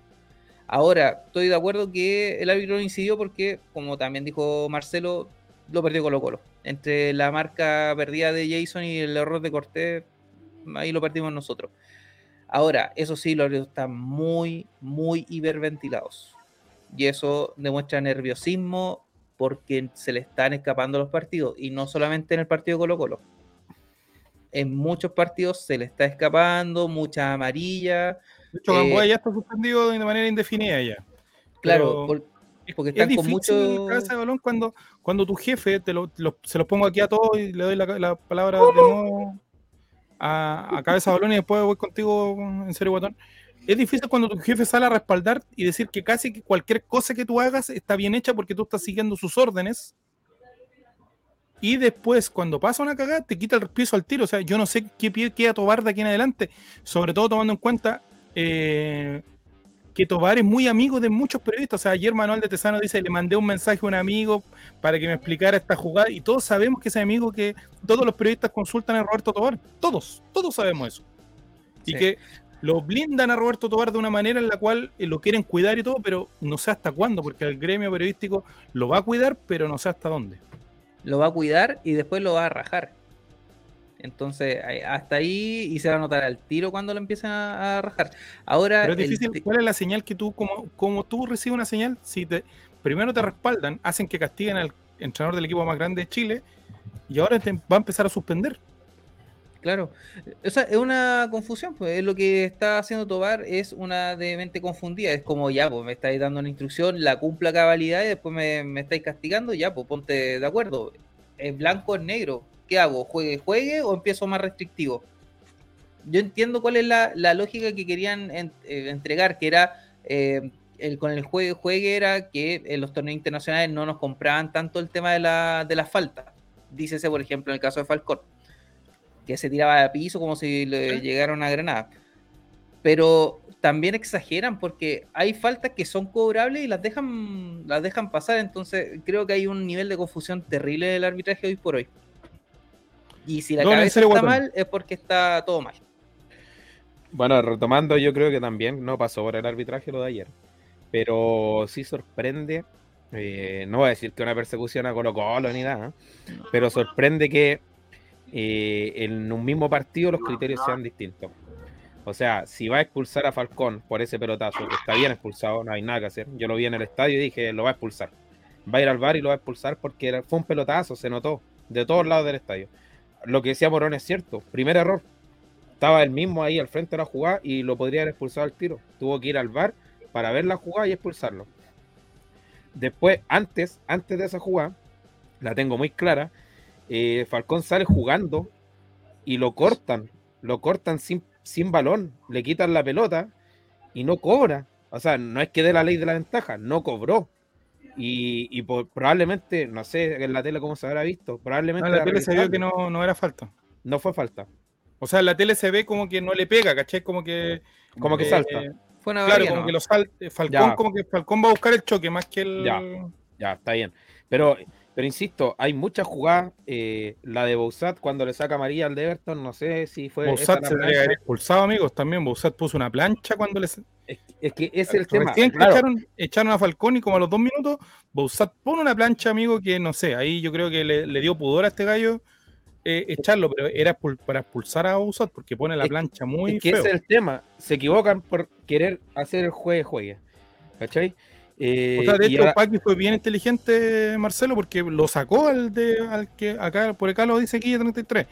Ahora, estoy de acuerdo que el árbitro no incidió porque, como también dijo Marcelo, lo perdió Colo Colo. Entre la marca perdida de Jason y el error de Cortés, ahí lo perdimos nosotros. Ahora, eso sí, los árbitros están muy, muy hiperventilados. Y eso demuestra nerviosismo porque se le están escapando los partidos. Y no solamente en el partido Colo Colo. En muchos partidos se le está escapando, mucha amarilla. De hecho, eh, ya está suspendido de manera indefinida ya. Claro, porque están con mucho. Cabeza de balón cuando, cuando tu jefe, te lo, se los pongo aquí a todos y le doy la, palabra de nuevo a, cabeza de balón y después voy contigo en serio, botón. Es difícil cuando tu jefe sale a respaldar y decir que casi que cualquier cosa que tú hagas está bien hecha porque tú estás siguiendo sus órdenes. Y después, cuando pasa una cagada, te quita el piso al tiro. O sea, yo no sé qué pie queda Tobar de aquí en adelante. Sobre todo tomando en cuenta eh, que Tobar es muy amigo de muchos periodistas. O sea, ayer Manuel de Tesano dice, le mandé un mensaje a un amigo para que me explicara esta jugada. Y todos sabemos que ese amigo que todos los periodistas consultan a Roberto Tobar. Todos, todos sabemos eso. Y que lo blindan a Roberto Tobar de una manera en la cual eh, lo quieren cuidar y todo, pero no sé hasta cuándo, porque el gremio periodístico lo va a cuidar, pero no sé hasta dónde. Lo va a cuidar y después lo va a rajar. Entonces, hasta ahí y se va a notar al tiro cuando lo empiezan a, rajar. Ahora. Pero es difícil. ¿Cuál es la señal que tú, como, como tú recibes una señal, si te primero te respaldan, hacen que castiguen al entrenador del equipo más grande de Chile y ahora te va a empezar a suspender? Claro, o sea, es una confusión, pues lo que está haciendo Tobar es una de mente confundida, es como ya, pues me estáis dando una instrucción, la cumpla cabalidad y después me, me estáis castigando, ya, pues ponte de acuerdo, es blanco o negro, ¿qué hago? ¿Juegue, juegue o empiezo más restrictivo? Yo entiendo cuál es la, lógica que querían eh, entregar, que era eh, el, con el juegue, juegue era que en los torneos internacionales no nos compraban tanto el tema de la, de falta. Dícese, por ejemplo, en el caso de Falcón, que se tiraba a piso como si le llegara una granada. Pero también exageran porque hay faltas que son cobrables y las dejan, las dejan pasar. Entonces creo que hay un nivel de confusión terrible del arbitraje hoy por hoy. Y si la cabeza está mal, es porque está todo mal. Bueno, retomando, yo creo que también no pasó por el arbitraje lo de ayer. Pero sí sorprende, eh, no voy a decir que una persecución a Colo Colo ni nada, pero sorprende que eh, en un mismo partido los criterios sean distintos. O sea, si va a expulsar a Falcón por ese pelotazo, que está bien expulsado, no hay nada que hacer. Yo lo vi en el estadio y dije, lo va a expulsar. Va a ir al bar y lo va a expulsar porque fue un pelotazo, se notó, de todos lados del estadio lo que decía Morón es cierto. Primer error. Estaba él mismo ahí al frente de la jugada y lo podría haber expulsado al tiro. Tuvo que ir al bar para ver la jugada y expulsarlo. Después, antes, antes de esa jugada, la tengo muy clara. Eh, Falcón sale jugando y lo cortan. Lo cortan sin, sin balón. Le quitan la pelota y no cobra. O sea, no es que dé la ley de la ventaja, no cobró. Y, probablemente, no sé en la tele cómo se habrá visto, probablemente... en la tele se vio que no, no, era falta. No fue falta. O sea, en la tele se ve como que no le pega, ¿caché? Como que... Como que salta. Fue una claro, como que lo salta. Eh, Falcón, como que Falcón va a buscar el choque más que el... Ya, ya está bien. Pero, pero insisto, hay muchas jugadas. Eh, la de Boussat cuando le saca María al de Everton, no sé si fue. Boussat se debería haber expulsado, amigos. También Boussat puso una plancha cuando le. Es, que es el tema. echaron, a Falcón y como a los dos minutos, Boussat pone una plancha, amigo, que no sé. Ahí yo creo que le, dio pudor a este gallo. Eh, echarlo, pero era para expulsar a Boussat porque pone la plancha muy. Es que ese es el tema. Se equivocan por querer hacer el juegue juegue. ¿Cachai? Eh, o sea, de hecho, Paqui fue bien inteligente, Marcelo, porque lo sacó al de al que acá, por acá lo dice aquí 33.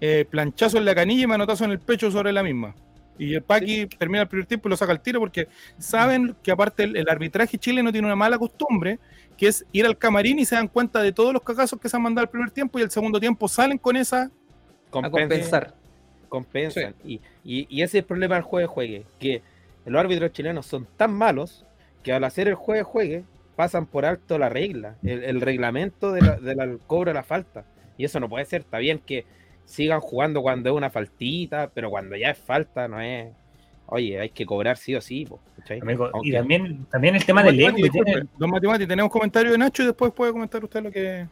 Eh, planchazo en la canilla y manotazo en el pecho sobre la misma. Y el Paqui termina el primer tiempo y lo saca al tiro porque saben que aparte el, arbitraje chileno tiene una mala costumbre, que es ir al camarín y se dan cuenta de todos los cagazos que se han mandado al primer tiempo y el segundo tiempo salen con esa... compensar. Compensan. Y, ese es el problema del juego de juegue, que los árbitros chilenos son tan malos que al hacer el juegue juegue pasan por alto la regla, el, reglamento del de cobro de la falta. Y eso no puede ser. Está bien que sigan jugando cuando es una faltita, pero cuando ya es falta, no es. oye, hay que cobrar sí o sí. y también, también el tema del ego. Don Matimati, tenemos comentario de Nacho y después puede comentar usted lo que.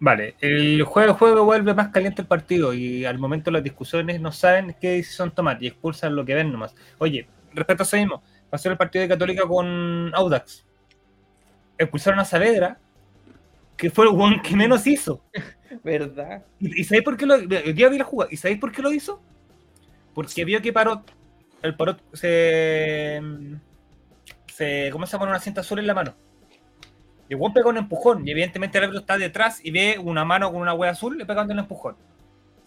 Vale, el juego, juego vuelve más caliente el partido y al momento las discusiones no saben qué decisión tomar y expulsan lo que ven nomás. Oye, respecto a eso mismo, pasó el partido de Católica con Audax. Expulsaron a Saavedra, que fue el que menos hizo. ¿Verdad? ¿Y, sabéis por qué lo vi la jugada? ¿Y sabéis por qué lo hizo? Porque vio que Parot, el Parot se, se ¿cómo se llama? Una cinta azul en la mano. Y Juan pega un empujón. Y evidentemente el árbitro está detrás y ve una mano con una hueá azul le pegando un empujón.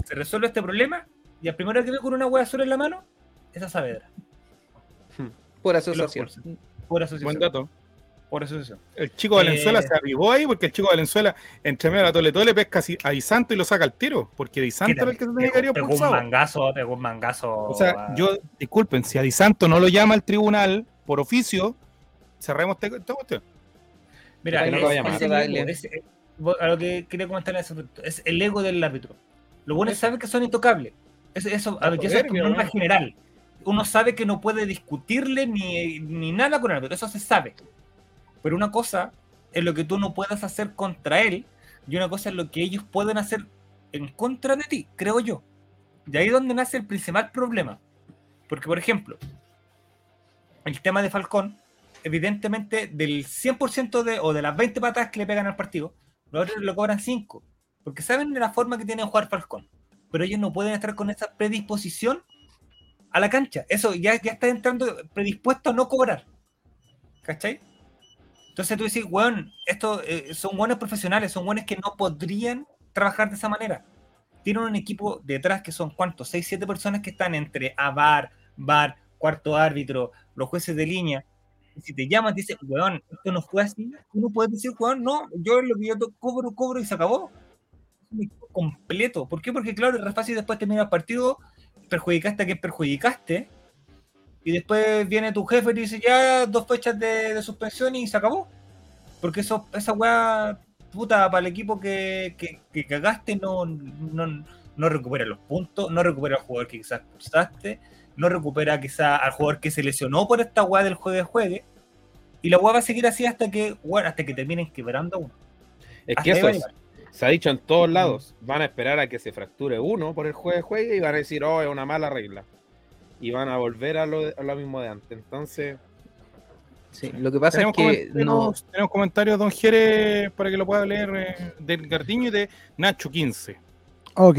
Se resuelve este problema y el primero que ve con una hueá azul en la mano es a Saavedra. Por asociación. Por asociación. Buen dato. Por asociación. El chico Valenzuela eh, se avivó ahí porque el chico Valenzuela entre medio de la tole tole pesca a Di Santo y lo saca al tiro. Porque Di Santo era el que se tenía que haber Pegó un mangazo, pegó un mangazo. O sea, yo, disculpen, si a Di Santo no lo llama el tribunal por oficio, cerremos esta cuestión. Mira, es, es, a lo que quería comentar en ese punto, es el ego del árbitro. Lo bueno es saber que son intocables. Eso, eso, a ver, eso es norma general. Uno sabe que no puede discutirle ni, ni nada con el árbitro, eso se sabe. Pero una cosa es lo que tú no puedas hacer contra él y una cosa es lo que ellos pueden hacer en contra de ti, creo yo. Y ahí es donde nace el principal problema. Porque, por ejemplo, el tema de Falcón, evidentemente, del 100% de, o de las 20 patadas que le pegan al partido, los otros lo cobran 5. Porque saben de la forma que tiene jugar Falcón. Pero ellos no pueden estar con esa predisposición a la cancha. Eso ya, ya está entrando predispuesto a no cobrar. ¿Cachai? Entonces tú decís, weón, estos eh, son buenos profesionales, son buenos que no podrían trabajar de esa manera. Tienen un equipo detrás que son, ¿cuántos? 6, 7 personas que están entre AVAR, VAR, cuarto árbitro, los jueces de línea si te llaman, te dicen, weón, esto no fue así, tú no puedes decir, weón, no, yo lo que yo cobro, cobro y se acabó. Completo. ¿Por qué? Porque, claro, es fácil después termina el partido, perjudicaste a quien perjudicaste, y después viene tu jefe y dice, ya, dos fechas de, suspensión y se acabó. Porque eso, esa weá, puta, para el equipo que, que, cagaste, no, no, no recupera los puntos, no recupera al jugador que quizás expulsaste no recupera quizá al jugador que se lesionó por esta weá del juegue juegue. Y la weá va a seguir así hasta que, bueno, hasta que terminen quebrando uno. Es que eso se ha dicho en todos lados. Van a esperar a que se fracture uno por el juegue juegue y van a decir, oh, es una mala regla. Y van a volver a lo, mismo de antes. Entonces. Sí, lo que pasa es que no... tenemos comentarios, don Jere, para que lo pueda leer eh, del Gardiño y de Nacho 15. Ok,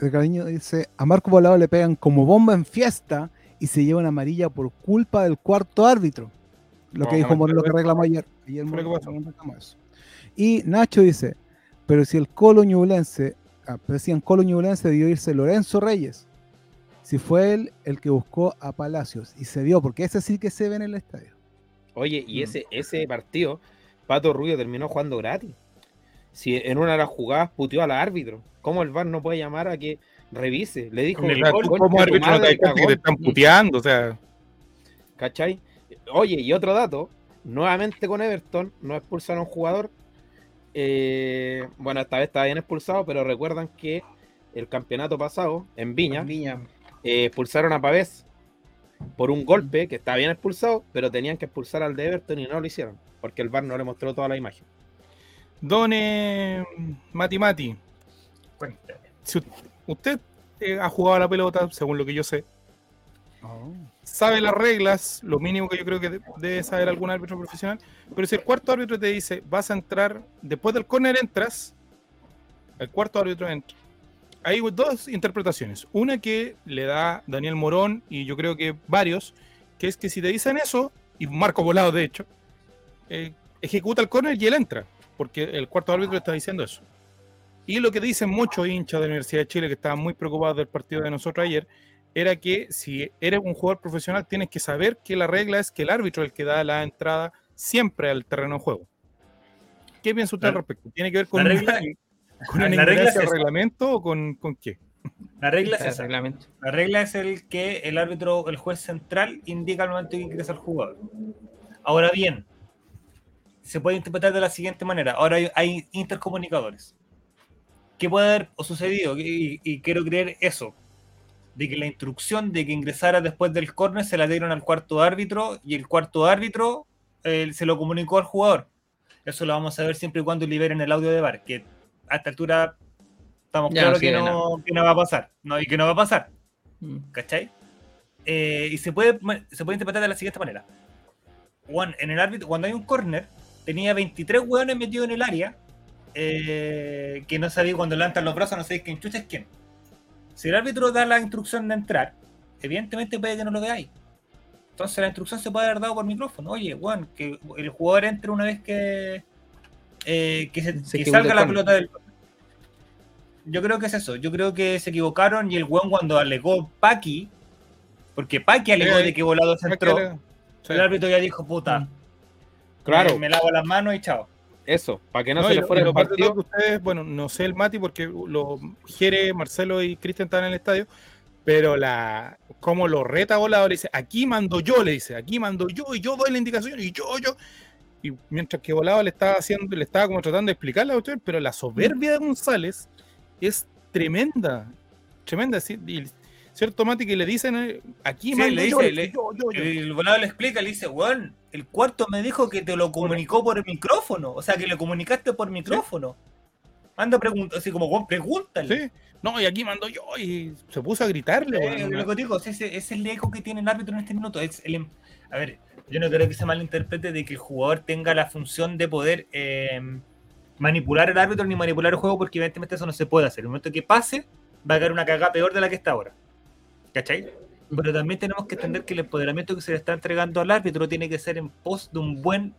el cariño dice, a Marco Volado le pegan como bomba en fiesta y se lleva una amarilla por culpa del cuarto árbitro. Lo que dijo Moreno, lo que reclamó ayer. ayer Y Nacho dice, pero si el Colo Ñublense, ah, pero si en Colo Ñublense debió irse Lorenzo Reyes, si fue él el que buscó a Palacios y se dio, porque ese sí que se ve en el estadio. Oye, y mm. ese, ese partido, Pato Rubio terminó jugando gratis. Si en una de las jugadas puteó al árbitro. ¿Cómo el VAR no puede llamar a que revise? Le dijo. ¿Cómo árbitro no te, que te están puteando? O sea. ¿Cachai? Oye, y otro dato. Nuevamente con Everton, no expulsaron a un jugador. Eh, bueno, esta vez está bien expulsado, pero recuerdan que el campeonato pasado, en Viña, eh, expulsaron a Pavés por un golpe que está bien expulsado, pero tenían que expulsar al de Everton y no lo hicieron, porque el VAR no le mostró toda la imagen. Don Mati Mati, si usted eh, ha jugado a la pelota, según lo que yo sé, oh. sabe las reglas, lo mínimo que yo creo que debe saber algún árbitro profesional, pero si el cuarto árbitro te dice, vas a entrar, después del corner entras, el cuarto árbitro entra. Hay dos interpretaciones. Una que le da Daniel Morón y yo creo que varios, que es que si te dicen eso, y Marco Volado de hecho, eh, ejecuta el corner y él entra, porque el cuarto árbitro está diciendo eso. Y lo que dicen muchos hinchas de la Universidad de Chile que estaban muy preocupados del partido de nosotros ayer, era que si eres un jugador profesional tienes que saber que la regla es que el árbitro es el que da la entrada siempre al terreno de juego. ¿Qué piensa usted al respecto? ¿Tiene que ver con, la regla, con la regla reglamento o con, con qué? La regla es, el reglamento. La regla es el que el árbitro, el juez central, indica al momento que ingresa el jugador. Ahora bien, se puede interpretar de la siguiente manera. Ahora hay intercomunicadores. ¿Qué puede haber sucedido? Y, quiero creer eso. de que la instrucción de que ingresara después del córner se la dieron al cuarto árbitro y el cuarto árbitro eh, se lo comunicó al jugador. Eso lo vamos a ver siempre y cuando liberen el audio de bar, que a esta altura estamos claros que, no, que, no, va a pasar. No, y que no va a pasar. Mm. ¿Cachai? Eh, y se puede, se puede interpretar de la siguiente manera. Juan, en el árbitro, cuando hay un córner, tenía 23 hueones metidos en el área eh, que no sabía cuando levantan los brazos, no sabéis quién chucha es quién. Si el árbitro da la instrucción de entrar, evidentemente puede que no lo veáis. Entonces la instrucción se puede haber dado por micrófono. Oye, Juan, que el jugador entre una vez que, eh, que, se, salga la pelota del yo creo que es eso. Yo creo que se equivocaron y el weón cuando alegó Paki, porque Paki alegó de que volado se entró, el árbitro ya dijo, puta, mm. claro. Me, lavo las manos y chao. Eso, para que no, se le fuera el partido. ustedes, bueno, no sé el Mati porque lo Jere, Marcelo y Cristian están en el estadio, pero la como lo reta volador dice, aquí mando yo, le dice, aquí mando yo y yo doy la indicación y yo, yo. Y mientras que Volado le estaba haciendo, le estaba como tratando de explicarle a usted, pero la soberbia de González es tremenda. Tremenda. cierto Mati que le dicen eh, aquí le dice, el volado le explica, le dice, weón, el cuarto me dijo que te lo comunicó por el micrófono. O sea que le comunicaste por micrófono. Manda preguntas, así como, pregúntale. No, y aquí mando yo y se puso a gritarle. lo que digo, ese, es el eco que tiene el árbitro en este minuto. Es el, em, a ver, yo no creo que se malinterprete de que el jugador tenga la función de poder eh, manipular el árbitro ni manipular el juego, porque evidentemente eso no se puede hacer. En el momento que pase, va a caer una cagada peor de la que está ahora. ¿Cachai? Pero también tenemos que entender que el empoderamiento que se le está entregando al árbitro tiene que ser en pos de un buen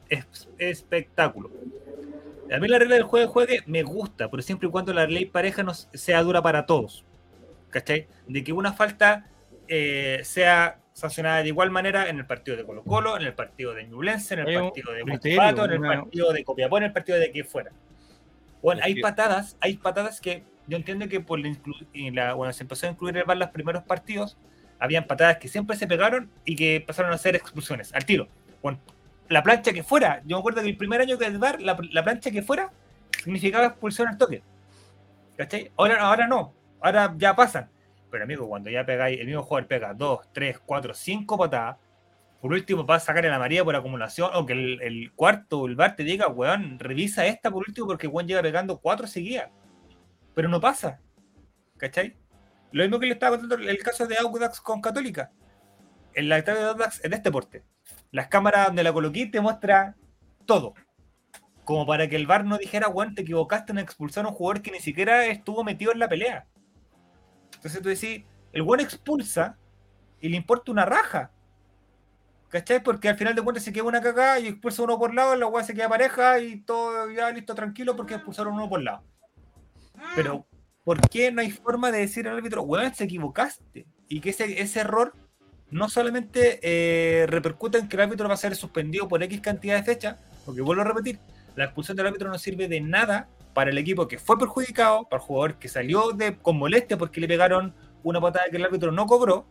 espectáculo. A mí la regla del juego de juegue me gusta, pero siempre y cuando la ley pareja no sea dura para todos. ¿Cachai? De que una falta eh, sea sancionada de igual manera en el partido de Colo Colo, en el partido de Ñublense, en el partido de Guachipato, en el partido de Copiapó, en el partido de que fuera. Bueno, hay patadas, hay patadas que yo entiendo que por la, cuando se empezó a incluir el VAR los primeros partidos, habían patadas que siempre se pegaron y que pasaron a ser expulsiones, al tiro. Bueno, la plancha que fuera, yo me acuerdo que el primer año que el VAR, la, plancha que fuera, significaba expulsión al toque. ¿Cachai? Ahora, ahora no, ahora ya pasan. Pero amigo, cuando ya pegáis, el mismo jugador pega 2, 3, 4, 5 patadas, por último vas a sacar en la María por acumulación, o que el, cuarto, el bar te diga, weón, revisa esta por último porque weón llega pegando 4 seguidas. Pero no pasa. ¿Cachai? Lo mismo que le estaba contando el caso de Audax con Católica. En la estadio de Audax, en este porte. Las cámaras donde la coloqué te muestra todo. Como para que el bar no dijera, weón, te equivocaste en expulsar a un jugador que ni siquiera estuvo metido en la pelea. Entonces tú decís, el buen expulsa y le importa una raja. ¿Cachai? Porque al final de cuentas se queda una cagada y expulsa uno por lado, la weá se queda pareja y todo ya listo, tranquilo, porque expulsaron uno por lado. Pero, ¿por qué no hay forma de decir al árbitro, weón, se equivocaste? Y que ese, ese error no solamente eh, repercute en que el árbitro va a ser suspendido por X cantidad de fechas, porque vuelvo a repetir, la expulsión del árbitro no sirve de nada para el equipo que fue perjudicado, para el jugador que salió de, con molestia porque le pegaron una patada que el árbitro no cobró,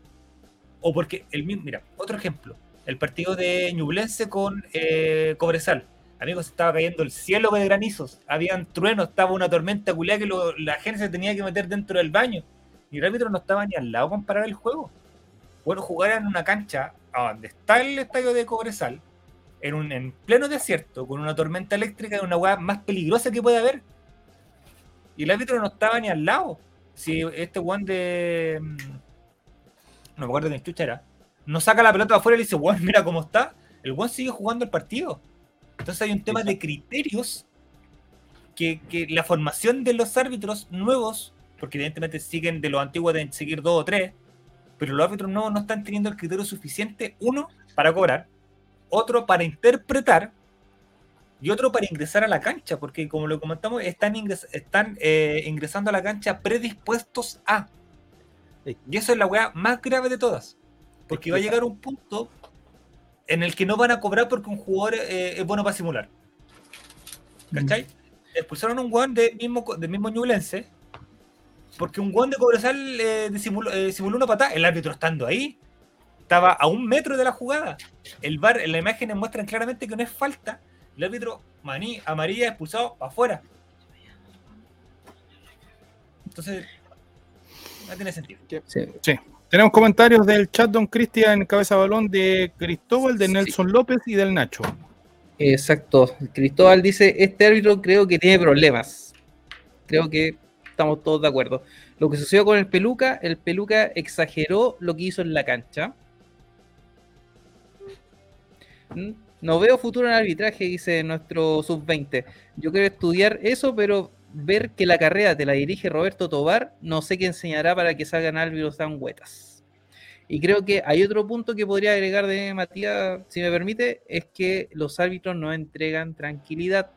o porque el mismo, mira, otro ejemplo, el partido de Ñublense con eh, Cobresal. Amigos, estaba cayendo el cielo de granizos, habían truenos, estaba una tormenta culiada que la gente se tenía que meter dentro del baño. Y el árbitro no estaba ni al lado para parar el juego. Bueno, jugar en una cancha a donde está el estadio de Cobresal, en un en pleno desierto, con una tormenta eléctrica, una hueá más peligrosa que puede haber. Y el árbitro no estaba ni al lado. Si este Juan de. Mm, no me acuerdo de chucha era. No saca la pelota afuera y le dice, Juan, mira cómo está. El Juan sigue jugando el partido. Entonces hay un tema de criterios que, la formación de los árbitros nuevos, porque evidentemente siguen de los antiguos de seguir dos o tres, pero los árbitros nuevos no están teniendo el criterio suficiente, uno, para cobrar, otro, para interpretar, y otro para ingresar a la cancha, porque como lo comentamos, están, están eh, ingresando a la cancha predispuestos a. Y eso es la weá más grave de todas. Porque va a llegar un punto en el que no van a cobrar porque un jugador eh, es bueno para simular. ¿Cachai? Mm. Expulsaron a un weón del mismo, del mismo Ñublense porque un weón de Cobresal eh, simuló, una patada, el árbitro estando ahí, estaba a un metro de la jugada. El bar, en la imagen muestran claramente que no es falta, el árbitro maní, amarilla expulsado afuera. Entonces, no tiene sentido. Sí. Tenemos comentarios del chat Don Cristian Cabeza Balón de Cristóbal, de Nelson López y del Nacho. Exacto. Cristóbal dice, este árbitro creo que tiene problemas. Creo que estamos todos de acuerdo. Lo que sucedió con el Peluca, el Peluca exageró lo que hizo en la cancha. No veo futuro en arbitraje, dice nuestro sub-20. Yo quiero estudiar eso, pero ver que la carrera te la dirige Roberto Tobar, no sé qué enseñará para que salgan árbitros tan huetas. Y creo que hay otro punto que podría agregar de Matías, si me permite, es que los árbitros no entregan tranquilidad.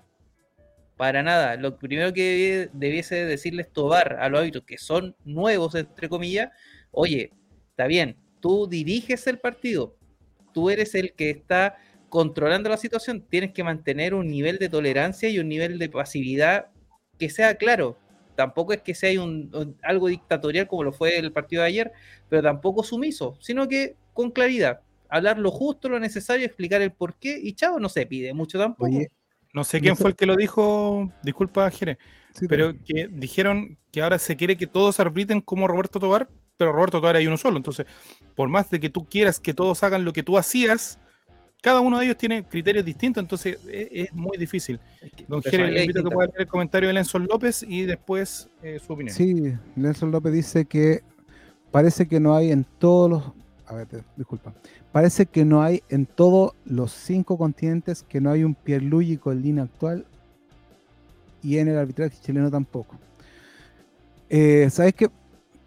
Para nada. Lo primero que debiese decirles Tobar a los árbitros que son nuevos, entre comillas, oye, está bien, tú diriges el partido, tú eres el que está controlando la situación, tienes que mantener un nivel de tolerancia y un nivel de pasividad que sea claro. Tampoco es que sea un, algo dictatorial como lo fue el partido de ayer, pero tampoco sumiso, sino que con claridad. Hablar lo justo, lo necesario, explicar el por qué y chavo no se pide mucho tampoco. no sé quién fue el que lo dijo, disculpa Jere, pero que dijeron que ahora se quiere que todos arbitren como Roberto Tobar, pero Roberto Tobar hay uno solo. Entonces, por más de que tú quieras que todos hagan lo que tú hacías, cada uno de ellos tiene criterios distintos, entonces e, es, muy difícil. Don Jerez, le invito a que pueda leer el comentario de Lenson López y después eh, su opinión. Sí, Lenson López dice que parece que no hay en todos los. A ver, disculpa. Parece que no hay en todos los cinco continentes que no hay un Pierluigi con línea actual y en el arbitraje chileno tampoco. Eh, ¿Sabes qué?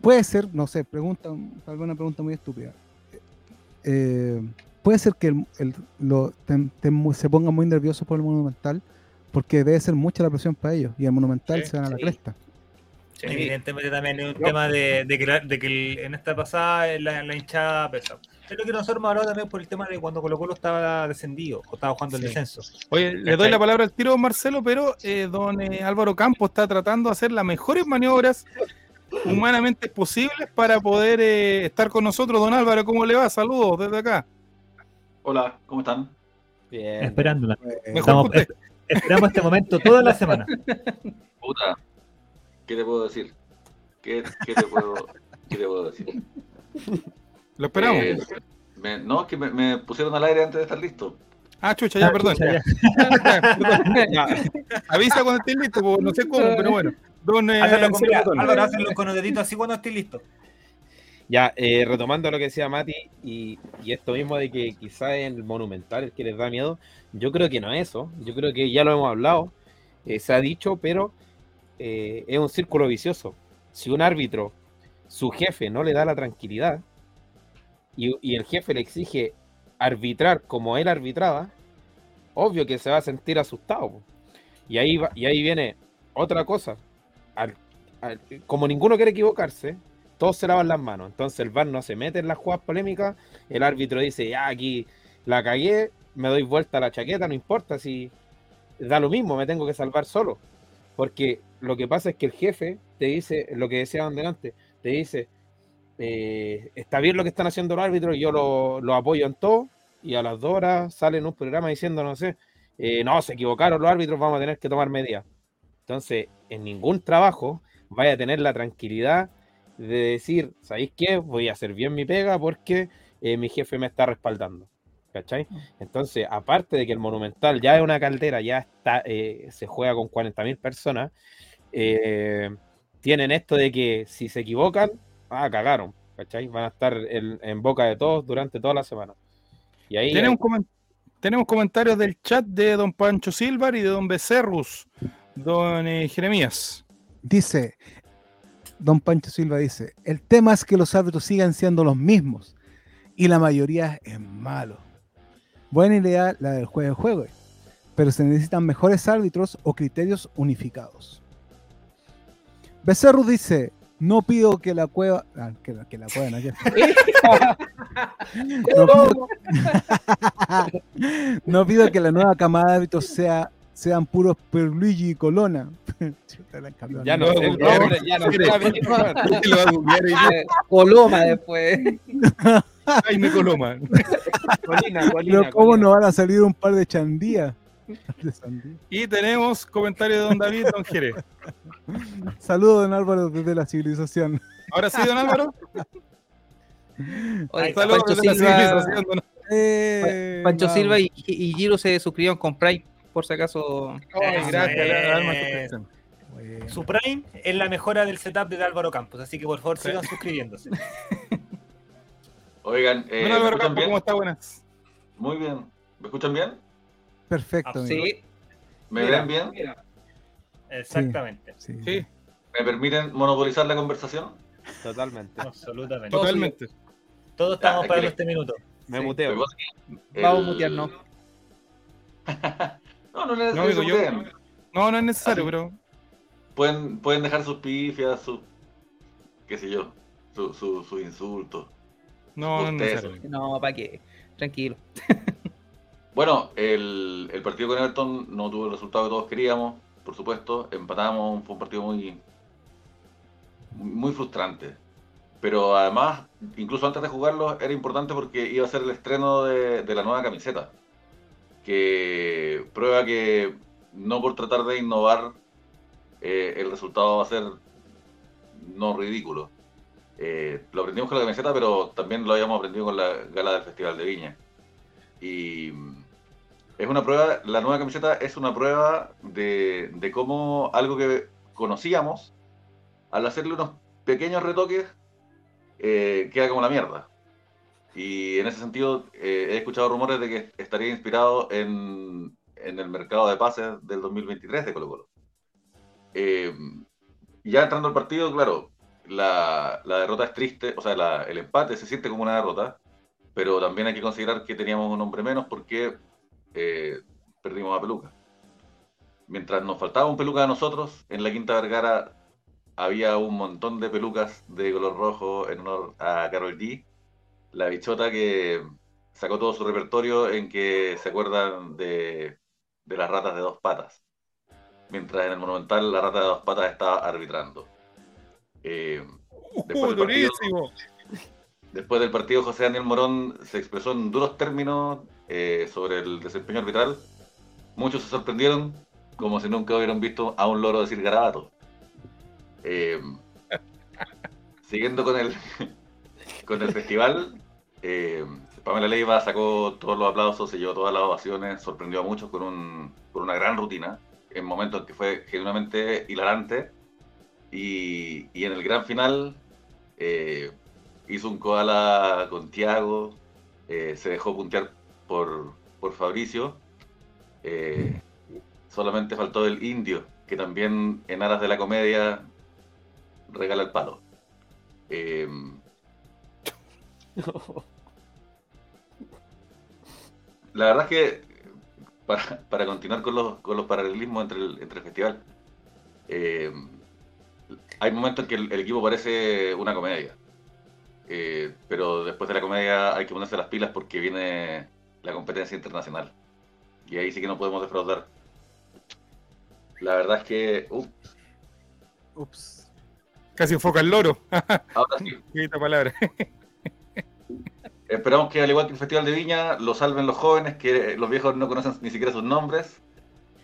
Puede ser, no sé, pregunta, alguna pregunta muy estúpida. Eh, puede ser que el, lo, se ponga muy nervioso por el Monumental, porque debe ser mucha la presión para ellos, y el Monumental se van a la cresta. evidentemente también es un tema de, que, en esta pasada la, hinchada pesa. Es lo que nosotros hemos hablado también por el tema de cuando Colo Colo estaba descendido o estaba jugando el descenso. Oye, le doy la palabra al tiro Marcelo, pero eh, don eh, Álvaro Campos está tratando de hacer las mejores maniobras humanamente posibles para poder eh, estar con nosotros. Don Álvaro, ¿cómo le va? Saludos desde acá. Hola, ¿cómo están? Bien. Esperándola. Estamos, esperamos este momento toda la semana. Puta, ¿qué te puedo decir? ¿Qué, te, puedo, decir? Lo esperamos. Eh, no, es que me, pusieron al aire antes de estar listo. Ah, chucha, ya, ah, perdón. Avisa cuando estés listo, porque no sé cómo, pero bueno. Don, eh, hazlo, con los deditos así cuando estés listo. Ya, eh, retomando lo que decía Mati, y, esto mismo de que quizás en el Monumental es que les da miedo, yo creo que no es eso, yo creo que ya lo hemos hablado, eh, se ha dicho, pero eh, es un círculo vicioso. Si un árbitro, su jefe no le da la tranquilidad, y, el jefe le exige arbitrar como él arbitraba, obvio que se va a sentir asustado. Y ahí, y ahí viene otra cosa. como ninguno quiere equivocarse, todos se lavan las manos. Entonces el VAR no se mete en las jugadas polémicas. El árbitro dice, ya aquí la cagué, me doy vuelta a la chaqueta, no importa si da lo mismo, me tengo que salvar solo. Porque lo que pasa es que el jefe te dice, lo que decían delante, te dice, eh, está bien lo que están haciendo los árbitros, yo lo, apoyo en todo, y a las dos horas sale en un programa diciendo, no sé, eh, no, se equivocaron los árbitros, vamos a tener que tomar medidas. Entonces, en ningún trabajo vaya a tener la tranquilidad de decir, ¿sabéis qué? Voy a hacer bien mi pega porque eh, mi jefe me está respaldando. ¿Cachai? Mm. Entonces, aparte de que el Monumental ya es una caldera, ya está, eh, se juega con 40.000 personas, eh, tienen esto de que si se equivocan, ah, cagaron, ¿cachai? Van a estar en, boca de todos durante toda la semana. Y ahí tenemos, tenemos comentarios del chat de don Pancho Silvar y de don Becerrus, don Jeremías. Dice, Don Pancho Silva dice, el tema es que los árbitros sigan siendo los mismos y la mayoría es malo. Buena idea la del juego de juego, pero se necesitan mejores árbitros o criterios unificados. Becerro dice, no pido que la cueva... Ah, que, la cueva no pido que la nueva camada de árbitros sea sean puros Perluigi y Colona. ya no ya no Coloma después. Jaime Coloma. Pero cómo no van a salir un par de chandías. Y tenemos comentario de don David, don Jerez. Saludos, don Álvaro, desde la civilización. Ahora sí, don Álvaro. Oye, Saludos Pancho desde la Silva, civilización, don- Eh, Pancho. Silva y, y Giro se suscribieron con Prime, por si acaso. Ay, gracias, que- Bueno. Su Prime es la mejora del setup de Álvaro Campos, así que por favor Sí. sigan suscribiéndose. Oigan, eh, ¿me Álvaro escuchan Campo, bien? ¿cómo está? Buenas. Muy bien. ¿Me escuchan bien? Perfecto, amigo. Sí, ¿Me Mira. ven bien? Exactamente. Sí. Sí, ¿Me permiten monopolizar la conversación? Totalmente. Absolutamente. totalmente. Todos estamos Ah, ¿quiere- este minuto. Me Sí, muteo. Vamos a mutearnos. no, no es No, necesario yo. No, no es necesario, Así. pero Pueden, pueden dejar sus pifias, sus. qué sé yo, sus su, sus insultos. no, no es necesario. no, para qué. Tranquilo. Bueno, el, el partido con Everton no tuvo el resultado que todos queríamos, por supuesto. Empatamos, fue un partido muy, muy frustrante. Pero además, incluso antes de jugarlo, era importante porque iba a ser el estreno de, de la nueva camiseta. Que prueba que no por tratar de innovar, eh, el resultado va a ser no ridículo. Eh, lo aprendimos con la camiseta, pero también lo habíamos aprendido con la gala del Festival de Viña. Y es una prueba, la nueva camiseta es una prueba de, de cómo algo que conocíamos, al hacerle unos pequeños retoques, eh, queda como la mierda. Y en ese sentido, eh, he escuchado rumores de que estaría inspirado en, en el mercado de pases del 2023 de Colo Colo. Eh, ya entrando al partido, claro, la, la derrota es triste, o sea, la- el empate se siente como una derrota, pero también hay que considerar que teníamos un hombre menos porque eh, perdimos a Peluca. Mientras nos faltaba un Peluca a nosotros, en la Quinta Vergara había un montón de pelucas de color rojo en honor a Carol G, la bichota que sacó todo su repertorio en que se acuerdan de, de las ratas de dos patas. Mientras en el Monumental la rata de dos patas estaba arbitrando. Eh, Después ¡Uh, del partido-! Después del partido, José Daniel Morón se expresó en duros términos eh, sobre el desempeño arbitral. Muchos se sorprendieron, como si nunca hubieran visto a un loro decir garabato. Eh, siguiendo con el, con el festival, eh, Pamela Leiva sacó todos los aplausos, se llevó todas las ovaciones, sorprendió a muchos con, un, con una gran rutina, en momentos en que fue genuinamente hilarante. Y, y en el gran final, eh, hizo un koala con Tiago, eh, se dejó puntear por, por Fabricio. solamente faltó el indio, que también en aras de la comedia regala el palo. la verdad es que para, para continuar con los, con los paralelismos entre el, entre el festival, eh, hay momentos en que el, el equipo parece una comedia. Eh, pero después de la comedia hay que ponerse las pilas porque viene la competencia internacional. Y ahí sí que no podemos defraudar. La verdad es que, uh, Ups. Casi enfoca el loro. ahora sí, Qué palabra. esperamos que al igual que el Festival de Viña lo salven los jóvenes, que los viejos no conocen ni siquiera sus nombres,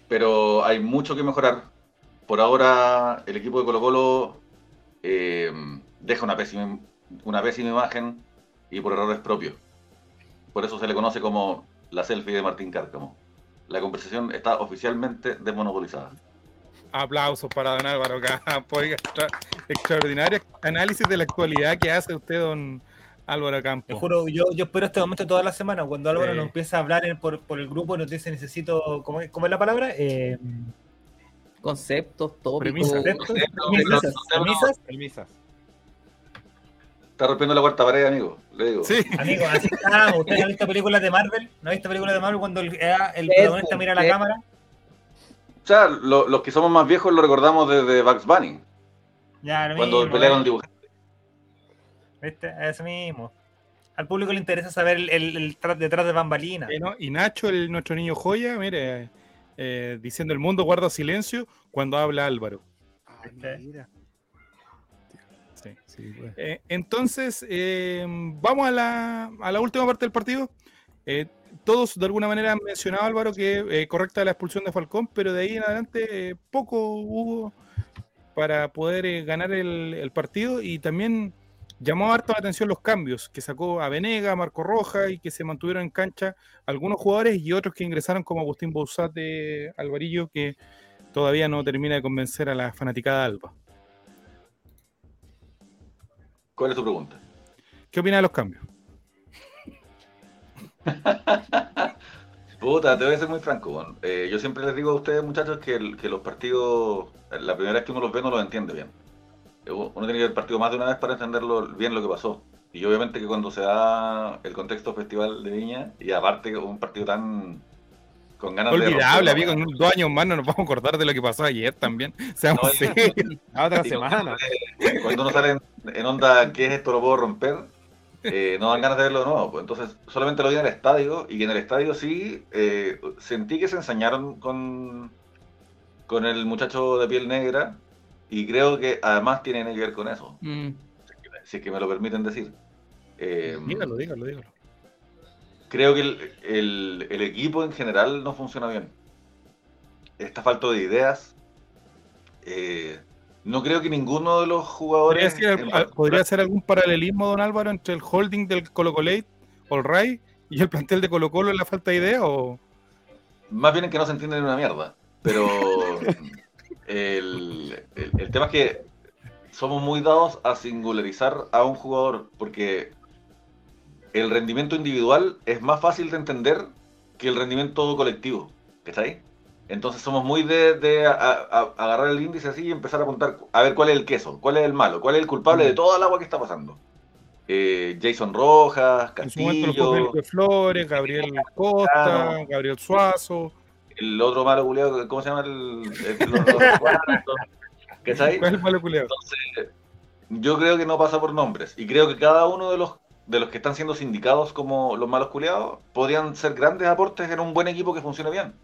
pero hay mucho que mejorar. Por ahora el equipo de Colo Colo eh, deja una pésima, imagen y por errores propios. Por eso se le conoce como la selfie de Martín Cárcamo. La conversación está oficialmente desmonopolizada. Aplausos para don Álvaro Campo. Extraordinario análisis de la actualidad que hace usted, don Álvaro Te Campo. juro, yo, yo espero este momento toda la semana, cuando Álvaro Sí. nos empieza a hablar en- por, por el grupo y nos dice necesito, ¿cómo, es- cómo es la palabra? Eh, Conceptos, tópicos. Premisas. premisas, premisas. Permisas. Está rompiendo la cuarta pared, amigo. Le digo. Sí, Amigo, así estamos. ¿Usted no ha visto películas de Marvel? ¿No ha visto películas de Marvel cuando el, eh, el protagonista mira a la cámara? O sea, lo- los que somos más viejos lo recordamos desde Bugs Bunny, Ya, lo cuando mismo, pelea con el dibujante. ¿Viste? Eso mismo. Al público le interesa saber el, el- detrás de bambalinas. Eh, ¿no? Y Nacho, el, nuestro niño joya, mire, eh, diciendo el mundo guarda silencio cuando habla Álvaro. Ah, ¿Viste? mira. Sí. Sí, pues. Eh, entonces, eh, vamos a la, a la última parte del partido. Eh, todos de alguna manera han mencionado, Álvaro, que eh, correcta la expulsión de Falcón, pero de ahí en adelante eh, poco hubo para poder eh, ganar el, partido y también llamó harto la atención los cambios que sacó a Venega, Marco Roja y que se mantuvieron en cancha algunos jugadores y otros que ingresaron como Agustín Bouzat de Alvarillo que todavía no termina de convencer a la fanaticada Alba. ¿Cuál es tu pregunta? ¿Qué opina de los cambios? Puta, te voy a ser muy franco. Eh, yo siempre les digo a ustedes, muchachos, que, los partidos, la primera vez que uno los ve, no los entiende bien. Uno tiene que ver el partido más de una vez para entenderlo bien lo que pasó. Y obviamente que cuando se da el contexto Festival de Viña, y aparte un partido tan con ganas Olvidable, amigo, en dos años más no nos vamos a acordar de lo que pasó ayer también. Seamos no, serios. otra semana. Cuando uno sale en, onda, ¿qué es esto? ¿Lo puedo romper? Eh, no dan ganas de verlo de nuevo. Pues entonces, solamente lo vi en el estadio y en el estadio sí eh, sentí que se ensañaron con, con el muchacho de piel negra y creo que además tiene que ver con eso. Mm. Si es que me lo permiten decir. Eh, dígalo, dígalo, dígalo. Creo que el, el, equipo en general no funciona bien. Esta falta de ideas. Eh, no creo que ninguno de los jugadores. ¿Podría ser, algún paralelismo, don Álvaro, entre el holding del Colo Colo All Right, y el plantel de Colo Colo en la falta de idea? O... Más bien en que no se entiende una mierda. Pero el, el, tema es que somos muy dados a singularizar a un jugador, porque el rendimiento individual es más fácil de entender que el rendimiento colectivo. ¿Está ahí? Entonces somos muy de, agarrar el índice así y empezar a apuntar a ver cuál es el queso, cuál es el malo, cuál es el culpable de mm. toda el agua que está pasando. Eh, Jason Rojas, Castillo, Flores, Gabriel Costa, Gabriel Suazo. El otro malo culiado, ¿cómo se llama? El, ¿Qué está ahí? ¿Cuál es el malo culiado? Entonces, yo creo que no pasa por nombres y creo que cada uno de los de los que están siendo sindicados como los malos culiados podrían ser grandes aportes en un buen equipo que funcione bien.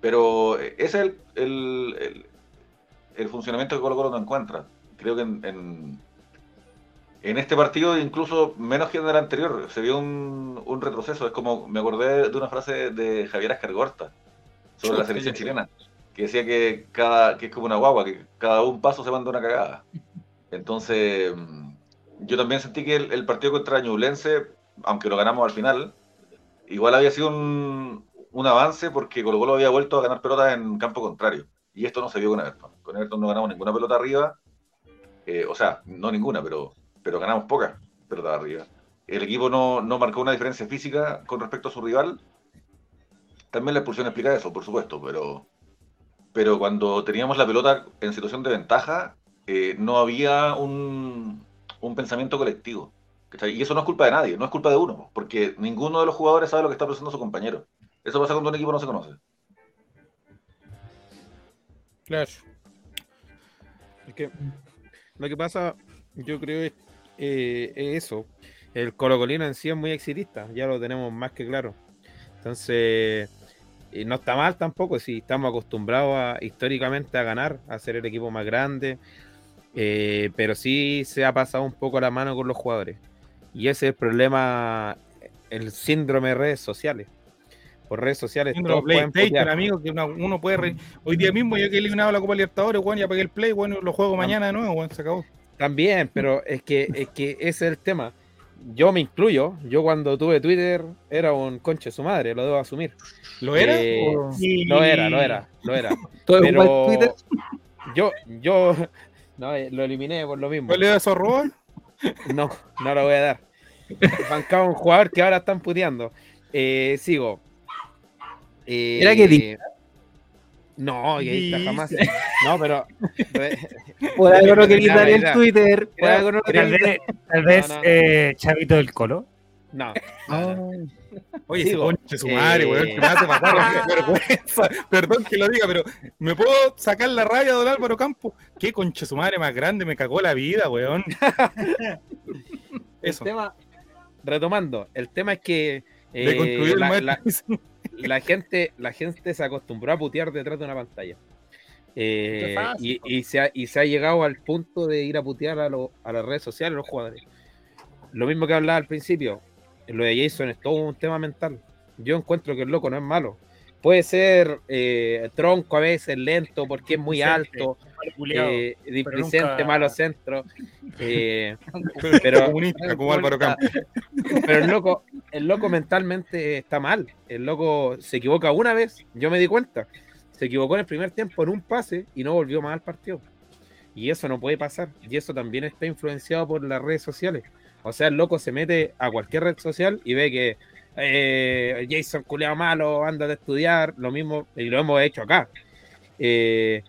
Pero ese es el, el, funcionamiento que Colo Colo no encuentra. Creo que en, en, este partido, incluso menos que en el anterior, se vio un, un, retroceso. Es como, me acordé de una frase de Javier Ascargorta sobre la selección chilena, que decía que, cada, que es como una guagua, que cada un paso se manda una cagada. Entonces yo también sentí que el, partido contra Ñublense, aunque lo ganamos al final, igual había sido un, avance porque Colo Colo había vuelto a ganar pelotas en campo contrario. Y esto no se vio con Everton. Con Everton no ganamos ninguna pelota arriba. Eh, o sea, no ninguna, pero, pero ganamos pocas pelotas arriba. El equipo no, no marcó una diferencia física con respecto a su rival. También la expulsión explica eso, por supuesto, pero, pero cuando teníamos la pelota en situación de ventaja, eh, no había un, un pensamiento colectivo. Y eso no es culpa de nadie, no es culpa de uno, porque ninguno de los jugadores sabe lo que está pensando su compañero. Eso pasa cuando un equipo no se conoce. Claro. Es que lo que pasa, yo creo, es, eh, eso. El Colocolino en sí es muy exitista, ya lo tenemos más que claro. Entonces, y no está mal tampoco, si estamos acostumbrados a, históricamente a ganar, a ser el equipo más grande, eh, pero sí se ha pasado un poco la mano con los jugadores. Y ese es el problema, el síndrome de redes sociales. Por redes sociales. PlayStation, amigo, que uno, puede. Hoy día mismo yo que he eliminado la Copa Libertadores, bueno, ya pagué el Play, bueno, lo juego mañana de nuevo, bueno, se acabó. También, pero es que, es que ese es el tema. Yo me incluyo, yo cuando tuve Twitter era un conche su madre, lo debo asumir. ¿Lo era? Eh, lo era, lo era, lo era. pero yo, yo, no, eh, lo eliminé por lo mismo. ¿Cuál le esos robots? No, no lo voy a dar. Bancaba un jugador que ahora están puteando. Eh, sigo. Eh, ¿Era que No, y está jamás. No, pero. Por algo no quería dar el Twitter. Por algo no Tal vez, tal vez eh, Chavito del Colo. No. Ah. Oye, ese conche su madre, weón, que me hace matar vergüenza. Perdón que lo diga, pero ¿me puedo sacar la raya, don Álvaro Campos? ¿Qué conche su madre más grande? Me cagó la vida, weón. Eso. El tema, retomando, el tema es que eh, la, gente, la gente se acostumbró a putear detrás de una pantalla. Eh, y, se ha, y se ha llegado al punto de ir a putear a, a las redes sociales, a los jugadores. Lo mismo que hablaba al principio, lo de Jason es todo un tema mental. Yo encuentro que el loco no es malo, puede ser eh, tronco a veces, lento, porque es muy alto, eh, displicente, malo centro. Eh, pero, como Álvaro pero el loco, el loco mentalmente está mal. El loco se equivoca una vez, yo me di cuenta. Se equivocó en el primer tiempo en un pase y no volvió más al partido. Y eso no puede pasar. Y eso también está influenciado por las redes sociales. O sea, el loco se mete a cualquier red social y ve que eh, Jason culeado malo, anda de estudiar, lo mismo, y lo hemos hecho acá. Eh,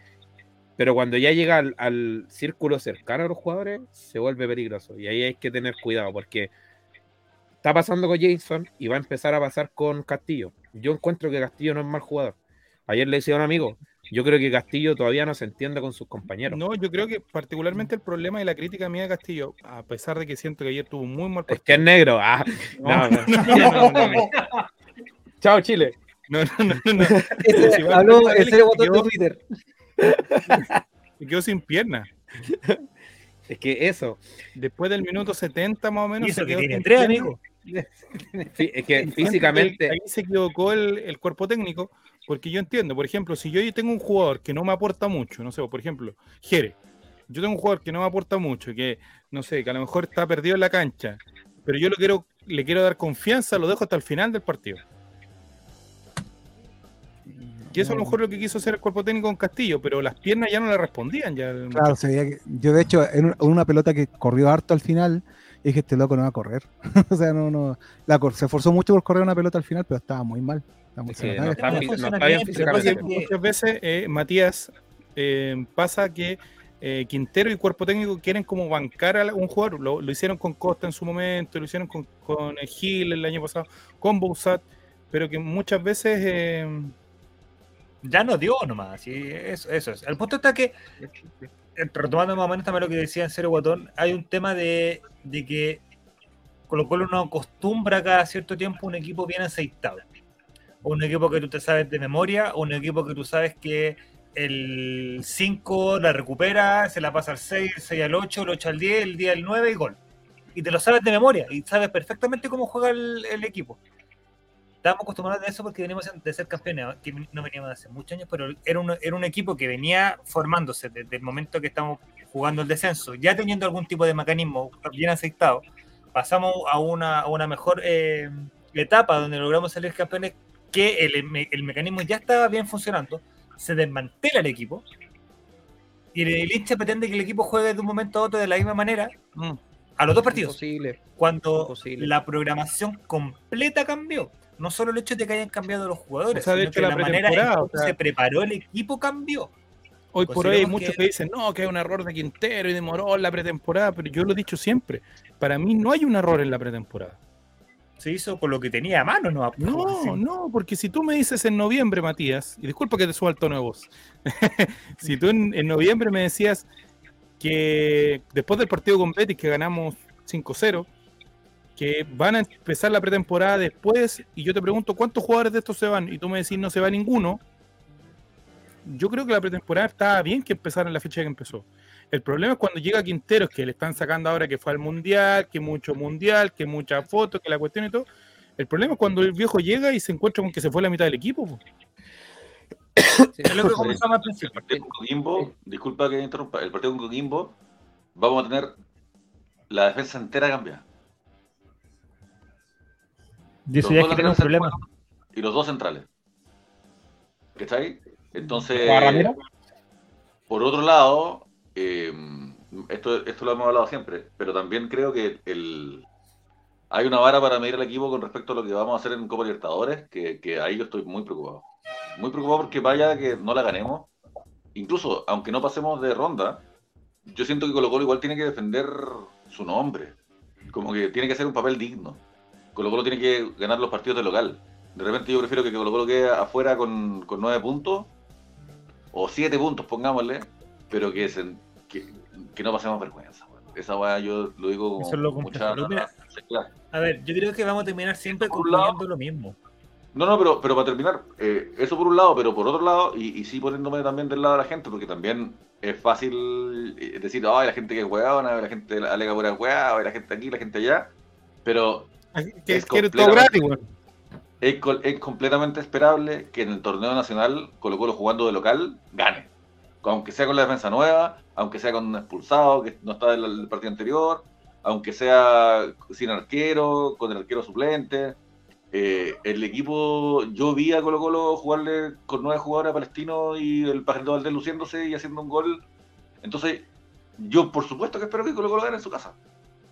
pero cuando ya llega al, círculo cercano a los jugadores, se vuelve peligroso. Y ahí hay que tener cuidado, porque está pasando con Jason y va a empezar a pasar con Castillo. Yo encuentro que Castillo no es mal jugador. Ayer le decía a un amigo, yo creo que Castillo todavía no se entiende con sus compañeros. No, yo creo que particularmente el problema y la crítica mía de Castillo, a pesar de que siento que ayer tuvo muy mal partido. Es que es negro. Ah, no, no, Chao, Chile. No, no, no. no. Habló, ese botón de Twitter. Se quedó sin pierna. Es que eso. Después del minuto 70 más o menos. se quedó tiene tres, amigo. Es que físicamente. Ahí se equivocó el, el cuerpo técnico porque yo entiendo, por ejemplo, si yo tengo un jugador que no me aporta mucho, no sé, por ejemplo, Jere, yo tengo un jugador que no me aporta mucho, que no sé, que a lo mejor está perdido en la cancha, pero yo lo quiero, le quiero dar confianza, lo dejo hasta el final del partido. Y eso a lo mejor lo que quiso hacer el cuerpo técnico con Castillo, pero las piernas ya no le respondían. Ya claro, yo de hecho, en una pelota que corrió harto al final, dije, este loco no va a correr. o sea, no, no, la, se esforzó mucho por correr una pelota al final, pero estaba muy mal. Muchas veces, eh, Matías, eh, pasa que eh, Quintero y cuerpo técnico quieren como bancar a un jugador. Lo, hicieron con Costa en su momento, lo hicieron con, con Gil el año pasado, con Bousat, pero que muchas veces... ya no dio nomás, y eso, eso es. El punto está que, retomando más o menos también lo que decía en Cero Guatón, hay un tema de, de que con lo cual uno acostumbra cada cierto tiempo un equipo bien aceitado un equipo que tú te sabes de memoria, un equipo que tú sabes que el 5 la recupera, se la pasa al 6, el 6 al 8, el 8 al 10, el 10 al 9 y gol. Y te lo sabes de memoria y sabes perfectamente cómo juega el, equipo. Estábamos acostumbrados a eso porque venimos de ser campeones, que no veníamos de hace muchos años, pero era un, era un equipo que venía formándose desde el momento que estamos jugando el descenso, ya teniendo algún tipo de mecanismo bien aceitado. Pasamos a una, a una mejor eh, etapa donde logramos salir campeones que el, mecanismo ya estaba bien funcionando, se desmantela el equipo y el, hincha pretende que el equipo juegue de un momento a otro de la misma manera mm. a los dos partidos. Cuando la programación completa cambió. No solo el hecho de que hayan cambiado los jugadores, sino que la, manera en que se preparó el equipo cambió. Hoy por hoy hay muchos que... dicen, no, que hay un error de Quintero y demoró la pretemporada, pero yo lo he dicho siempre, para mí no hay un error en la pretemporada se hizo con lo que tenía a mano, ¿no? No, no, porque si tú me dices en noviembre, Matías, y disculpa que te suba el tono de voz, si tú en, noviembre me decías que después del partido con Betis que ganamos 5-0, que van a empezar la pretemporada después, y yo te pregunto cuántos jugadores de estos se van, y tú me decís no se va ninguno, yo creo que la pretemporada estaba bien que empezara en la fecha que empezó. El problema es cuando llega Quinteros, que le están sacando ahora que fue al mundial, que mucho mundial, que muchas fotos, que la cuestión y todo. El problema es cuando el viejo llega y se encuentra con que se fue la mitad del equipo. es lo que comenzamos al principio. El partido con Coquimbo, disculpa que interrumpa, el partido con Coquimbo, vamos a tener la defensa entera cambiada. Dice ya que tenemos un problema. Y los dos centrales. ¿Está ahí? Entonces, por otro lado, eh, esto, esto lo hemos hablado siempre, pero también creo que el, hay una vara para medir el equipo con respecto a lo que vamos a hacer en Copa Libertadores, que, que ahí yo estoy muy preocupado. Muy preocupado porque vaya que no la ganemos. Incluso, aunque no pasemos de ronda, yo siento que Colo Colo igual tiene que defender su nombre. Como que tiene que hacer un papel digno. Colo Colo tiene que ganar los partidos de local. De repente yo prefiero que Colo Colo quede afuera con, con nueve puntos, o siete puntos, pongámosle, pero que, se, que, no pasemos vergüenza. Esa weá yo lo digo con mucha... a ver, yo creo que vamos a terminar siempre concluyendo lo mismo. No, no, pero, pero para terminar, eh, eso por un lado, pero por otro lado, y, y, sí poniéndome también del lado de la gente, porque también es fácil eh, decir, ay, la gente que es weona, la gente alega por weá, la gente aquí, la gente allá, pero que es, que todo gratis, es, es, completamente esperable que en el torneo nacional Colo Colo jugando de local gane. Aunque sea con la defensa nueva, aunque sea con un expulsado que no está del partido anterior, aunque sea sin arquero, con el arquero suplente. Eh, el equipo, yo vi a Colo Colo jugarle con nueve jugadores a Palestino y el Pajarito Valdés luciéndose y haciendo un gol. Entonces, yo por supuesto que espero que Colo Colo gane en su casa.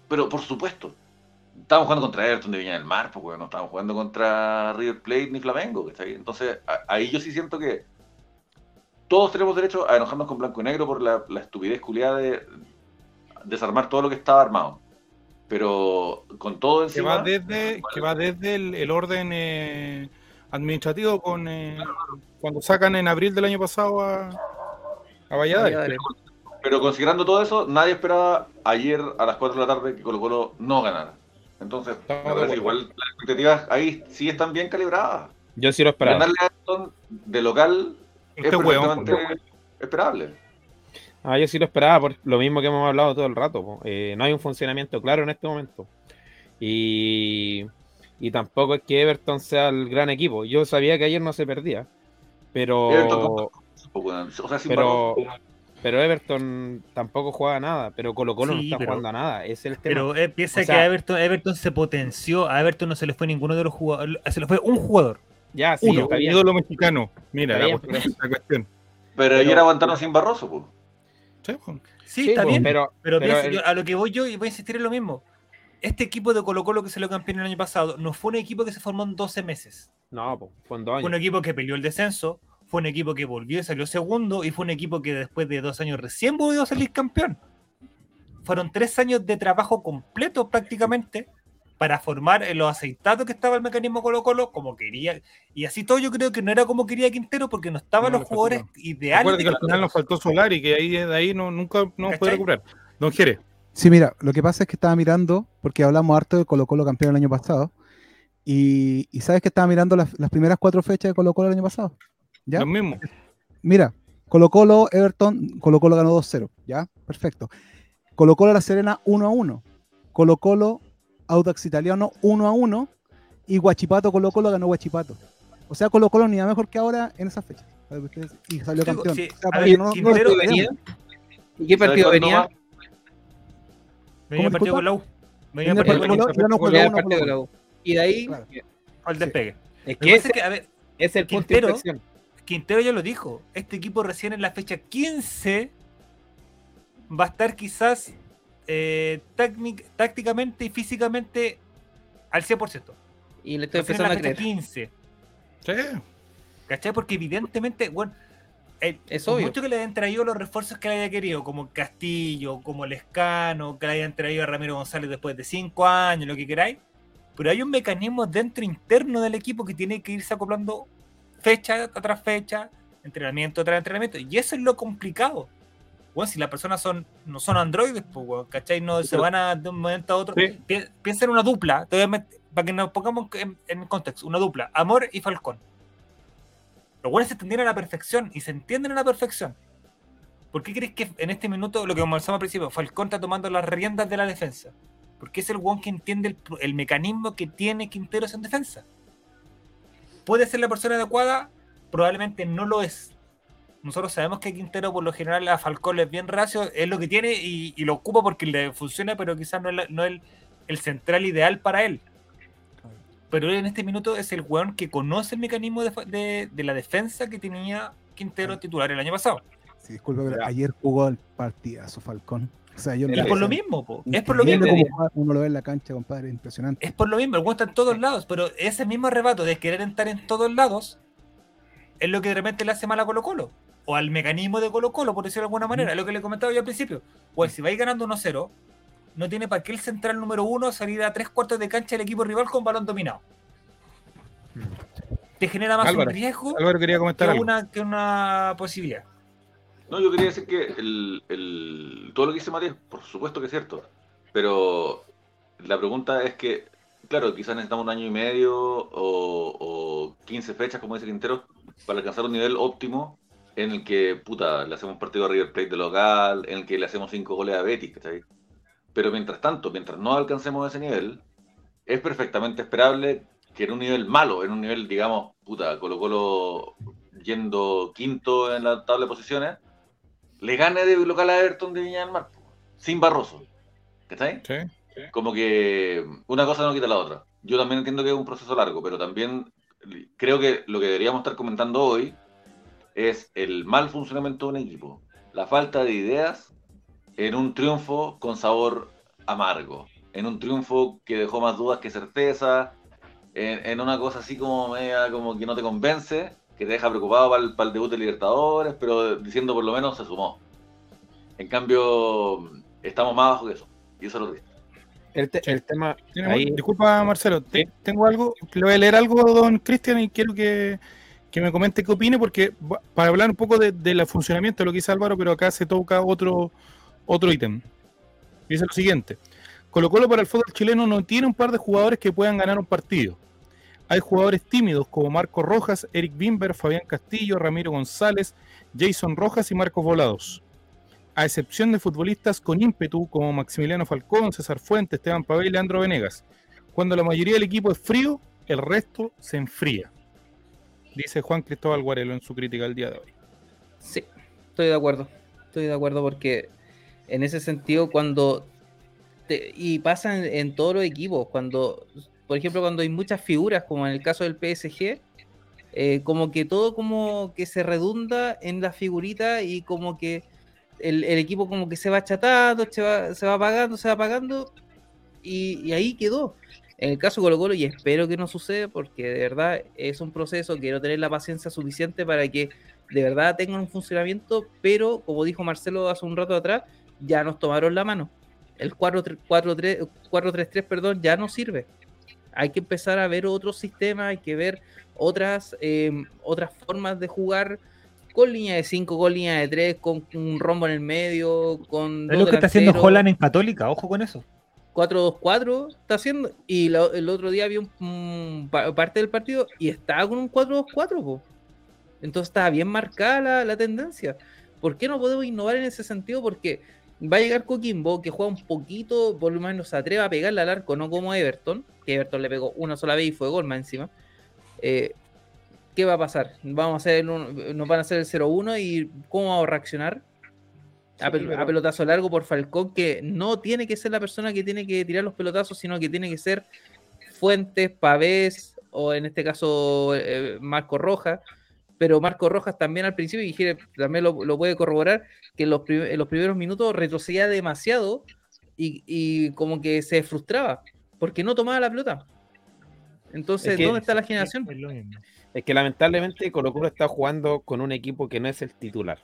Pero por supuesto, estamos jugando contra Everton de Viña del Mar, porque no estamos jugando contra River Plate ni Flamengo. Entonces, ahí yo sí siento que todos tenemos derecho a enojarnos con blanco y negro por la, estupidez culiada de desarmar todo lo que estaba armado pero con todo encima... Que va desde, que va desde el, orden eh, administrativo con eh, cuando sacan en abril del año pasado a, a Valladares. Pero, considerando todo eso, nadie esperaba ayer a las 4 de la tarde que Colo Colo no ganara. Entonces, igual las expectativas ahí sí están bien calibradas. Yo sí lo esperaba. Ganarle a de local es perfectamente esperable. Ah, yo sí lo esperaba por lo mismo que hemos hablado todo el rato. Eh, no hay un funcionamiento claro en este momento. Y, y, tampoco es que Everton sea el gran equipo. Yo sabía que ayer no se perdía. Pero. pero, pero Everton tampoco juega nada. Pero Colo Colo no está jugando a nada. Es el tema. Pero eh, piensa que Everton, Everton se potenció. A Everton no se le fue ninguno de los jugadores. Se le fue un jugador. Ya, sí, Uno, ídolo mexicano. Mira, la, cuestión. Pero, ayer aguantaron sin Barroso, pues. Sí, está bien, pero, pero, a lo que voy yo y voy a insistir en lo mismo. Este equipo de Colo Colo que se lo campeón el año pasado no fue un equipo que se formó en 12 meses. No, fue en dos años. Fue un equipo que peleó el descenso, fue un equipo que volvió y salió segundo, y fue un equipo que después de dos años recién volvió a salir campeón. Fueron tres años de trabajo completo prácticamente para formar lo aceitado que estaba el mecanismo Colo Colo como quería. Y así todo yo creo que no era como quería Quintero porque no estaban los jugadores ideales. que al final nos faltó Solar y que ahí de ahí no, nunca nos puede recuperar. Don Jere. Sí, mira, lo que pasa es que estaba mirando, porque hablamos harto de Colo Colo campeón el año pasado, y, sabes que estaba mirando las, primeras cuatro fechas de Colo Colo el año pasado. ¿Ya? Lo mismo. Mira, Colo Colo, Everton, Colo Colo ganó 2-0, ¿ya? Perfecto. Colo Colo La Serena 1-1. Colo Colo Audax Italiano 1 a 1 y Guachipato Colo Colo ganó Guachipato. O sea, Colo Colo ni mejor que ahora en esa fecha. Y salió campeón. ¿Y qué partido venía? Venía partido con la U. Venía partido con la U. Y de ahí al despegue. Es que, es, que a ver, es el Quintero, Quintero ya lo dijo. Este equipo recién en la fecha 15 va a estar quizás eh, tácticamente y físicamente al 100%. Y le estoy empezando a creer. 15. Sí. ¿Cachai? Porque evidentemente, bueno, es obvio. Mucho que le hayan traído los refuerzos que le haya querido, como Castillo, como Lescano, que le hayan traído a Ramiro González después de 5 años, lo que queráis. Pero hay un mecanismo dentro interno del equipo que tiene que irse acoplando fecha tras fecha, entrenamiento tras entrenamiento. Y eso es lo complicado bueno, si las personas son, no son androides, pues, ¿cachai? No se van a de un momento a otro. piensa en una dupla, para que nos pongamos en, en, contexto, una dupla, Amor y Falcón. Los buenos se entendieron a la perfección y se entienden a la perfección. ¿Por qué crees que en este minuto, lo que conversamos al principio, Falcón está tomando las riendas de la defensa? Porque es el one que entiende el, el mecanismo que tiene Quinteros en defensa. ¿Puede ser la persona adecuada? Probablemente no lo es nosotros sabemos que Quintero por lo general a Falcón es bien racio, es lo que tiene y, lo ocupa porque le funciona, pero quizás no es, no el, central ideal para él. Pero él en este minuto es el weón que conoce el mecanismo de, la defensa que tenía Quintero titular el año pasado. Sí, disculpe, pero ayer jugó el partidazo Falcón. O sea, yo es por lo mismo, po. es por lo mismo. uno lo ve en la cancha, compadre, impresionante. Es por lo mismo, el weón está en todos lados, pero ese mismo arrebato de querer estar en todos lados es lo que de repente le hace mal a Colo Colo o al mecanismo de Colo Colo, por decirlo de alguna manera, lo que le comentaba yo al principio. Pues si vais ganando 1-0, no tiene para qué el central número uno salir a tres cuartos de cancha del equipo rival con balón dominado. Te genera más un riesgo quería comentar que, una, que una posibilidad. No, yo quería decir que el, todo lo que dice Matías, por supuesto que es cierto, pero la pregunta es que, claro, quizás necesitamos un año y medio o, o 15 fechas, como dice Quintero, para alcanzar un nivel óptimo en el que, puta, le hacemos un partido a River Plate de local, en el que le hacemos cinco goles a Betis, Pero mientras tanto, mientras no alcancemos ese nivel, es perfectamente esperable que en un nivel malo, en un nivel, digamos, puta, Colo Colo yendo quinto en la tabla de posiciones, le gane de local a Everton de Viña del Mar, sin Barroso. ¿Está Sí. Como que una cosa no quita la otra. Yo también entiendo que es un proceso largo, pero también creo que lo que deberíamos estar comentando hoy es el mal funcionamiento de un equipo, la falta de ideas en un triunfo con sabor amargo, en un triunfo que dejó más dudas que certeza, en, una cosa así como media, como que no te convence, que te deja preocupado para el, debut de Libertadores, pero diciendo por lo menos se sumó. En cambio, estamos más abajo que eso, y eso es lo triste. El, tema. Disculpa, Marcelo, tengo algo. Le voy a leer algo, don Cristian, y quiero que, me comente qué opine, porque para hablar un poco del funcionamiento de lo que dice Álvaro, pero acá se toca otro otro ítem. Dice lo siguiente. Colo Colo para el fútbol chileno no tiene un par de jugadores que puedan ganar un partido. Hay jugadores tímidos como Marco Rojas, Eric Bimber, Fabián Castillo, Ramiro González, Jason Rojas y Marcos Volados. A excepción de futbolistas con ímpetu como Maximiliano Falcón, César Fuentes, Esteban Pavel y Leandro Venegas. Cuando la mayoría del equipo es frío, el resto se enfría. Dice Juan Cristóbal Guarelo en su crítica al día de hoy. Sí, estoy de acuerdo. Estoy de acuerdo porque en ese sentido, cuando. y pasa en, todos los equipos, cuando. Por ejemplo, cuando hay muchas figuras, como en el caso del PSG, eh, como que todo como que se redunda en la figurita y como que el, equipo como que se va achatando, se va, se va apagando, se va apagando y, ahí quedó. En el caso de Colo Colo, y espero que no suceda, porque de verdad es un proceso, quiero tener la paciencia suficiente para que de verdad tenga un funcionamiento, pero como dijo Marcelo hace un rato atrás, ya nos tomaron la mano. El 4-3-3 perdón, ya no sirve. Hay que empezar a ver otros sistemas, hay que ver otras, em, otras formas de jugar con línea de 5, con línea de 3, con un rombo en el medio, con... Es lo que está haciendo Holland en Católica, ojo con eso. 4-2-4 está haciendo, y el otro día vi un, parte del partido y estaba con un 4-2-4, entonces está bien marcada la, tendencia. ¿Por qué no podemos innovar en ese sentido? Porque va a llegar Coquimbo, que juega un poquito, por lo menos se atreve a pegarle al arco, no como Everton, que Everton le pegó una sola vez y fue gol más encima. Eh, ¿Qué va a pasar? Vamos a hacer nos van a hacer el 0-1 y ¿cómo vamos a reaccionar? a, pelotazo largo por Falcón, que no tiene que ser la persona que tiene que tirar los pelotazos, sino que tiene que ser Fuentes, Pavés, o en este caso eh, Marco Roja pero Marco Rojas también al principio, y también lo, puede corroborar, que en los, primeros minutos retrocedía demasiado y, como que se frustraba, porque no tomaba la pelota. Entonces, ¿dónde está la generación? Es, que lamentablemente Colo Colo está jugando con un equipo que no es el titular.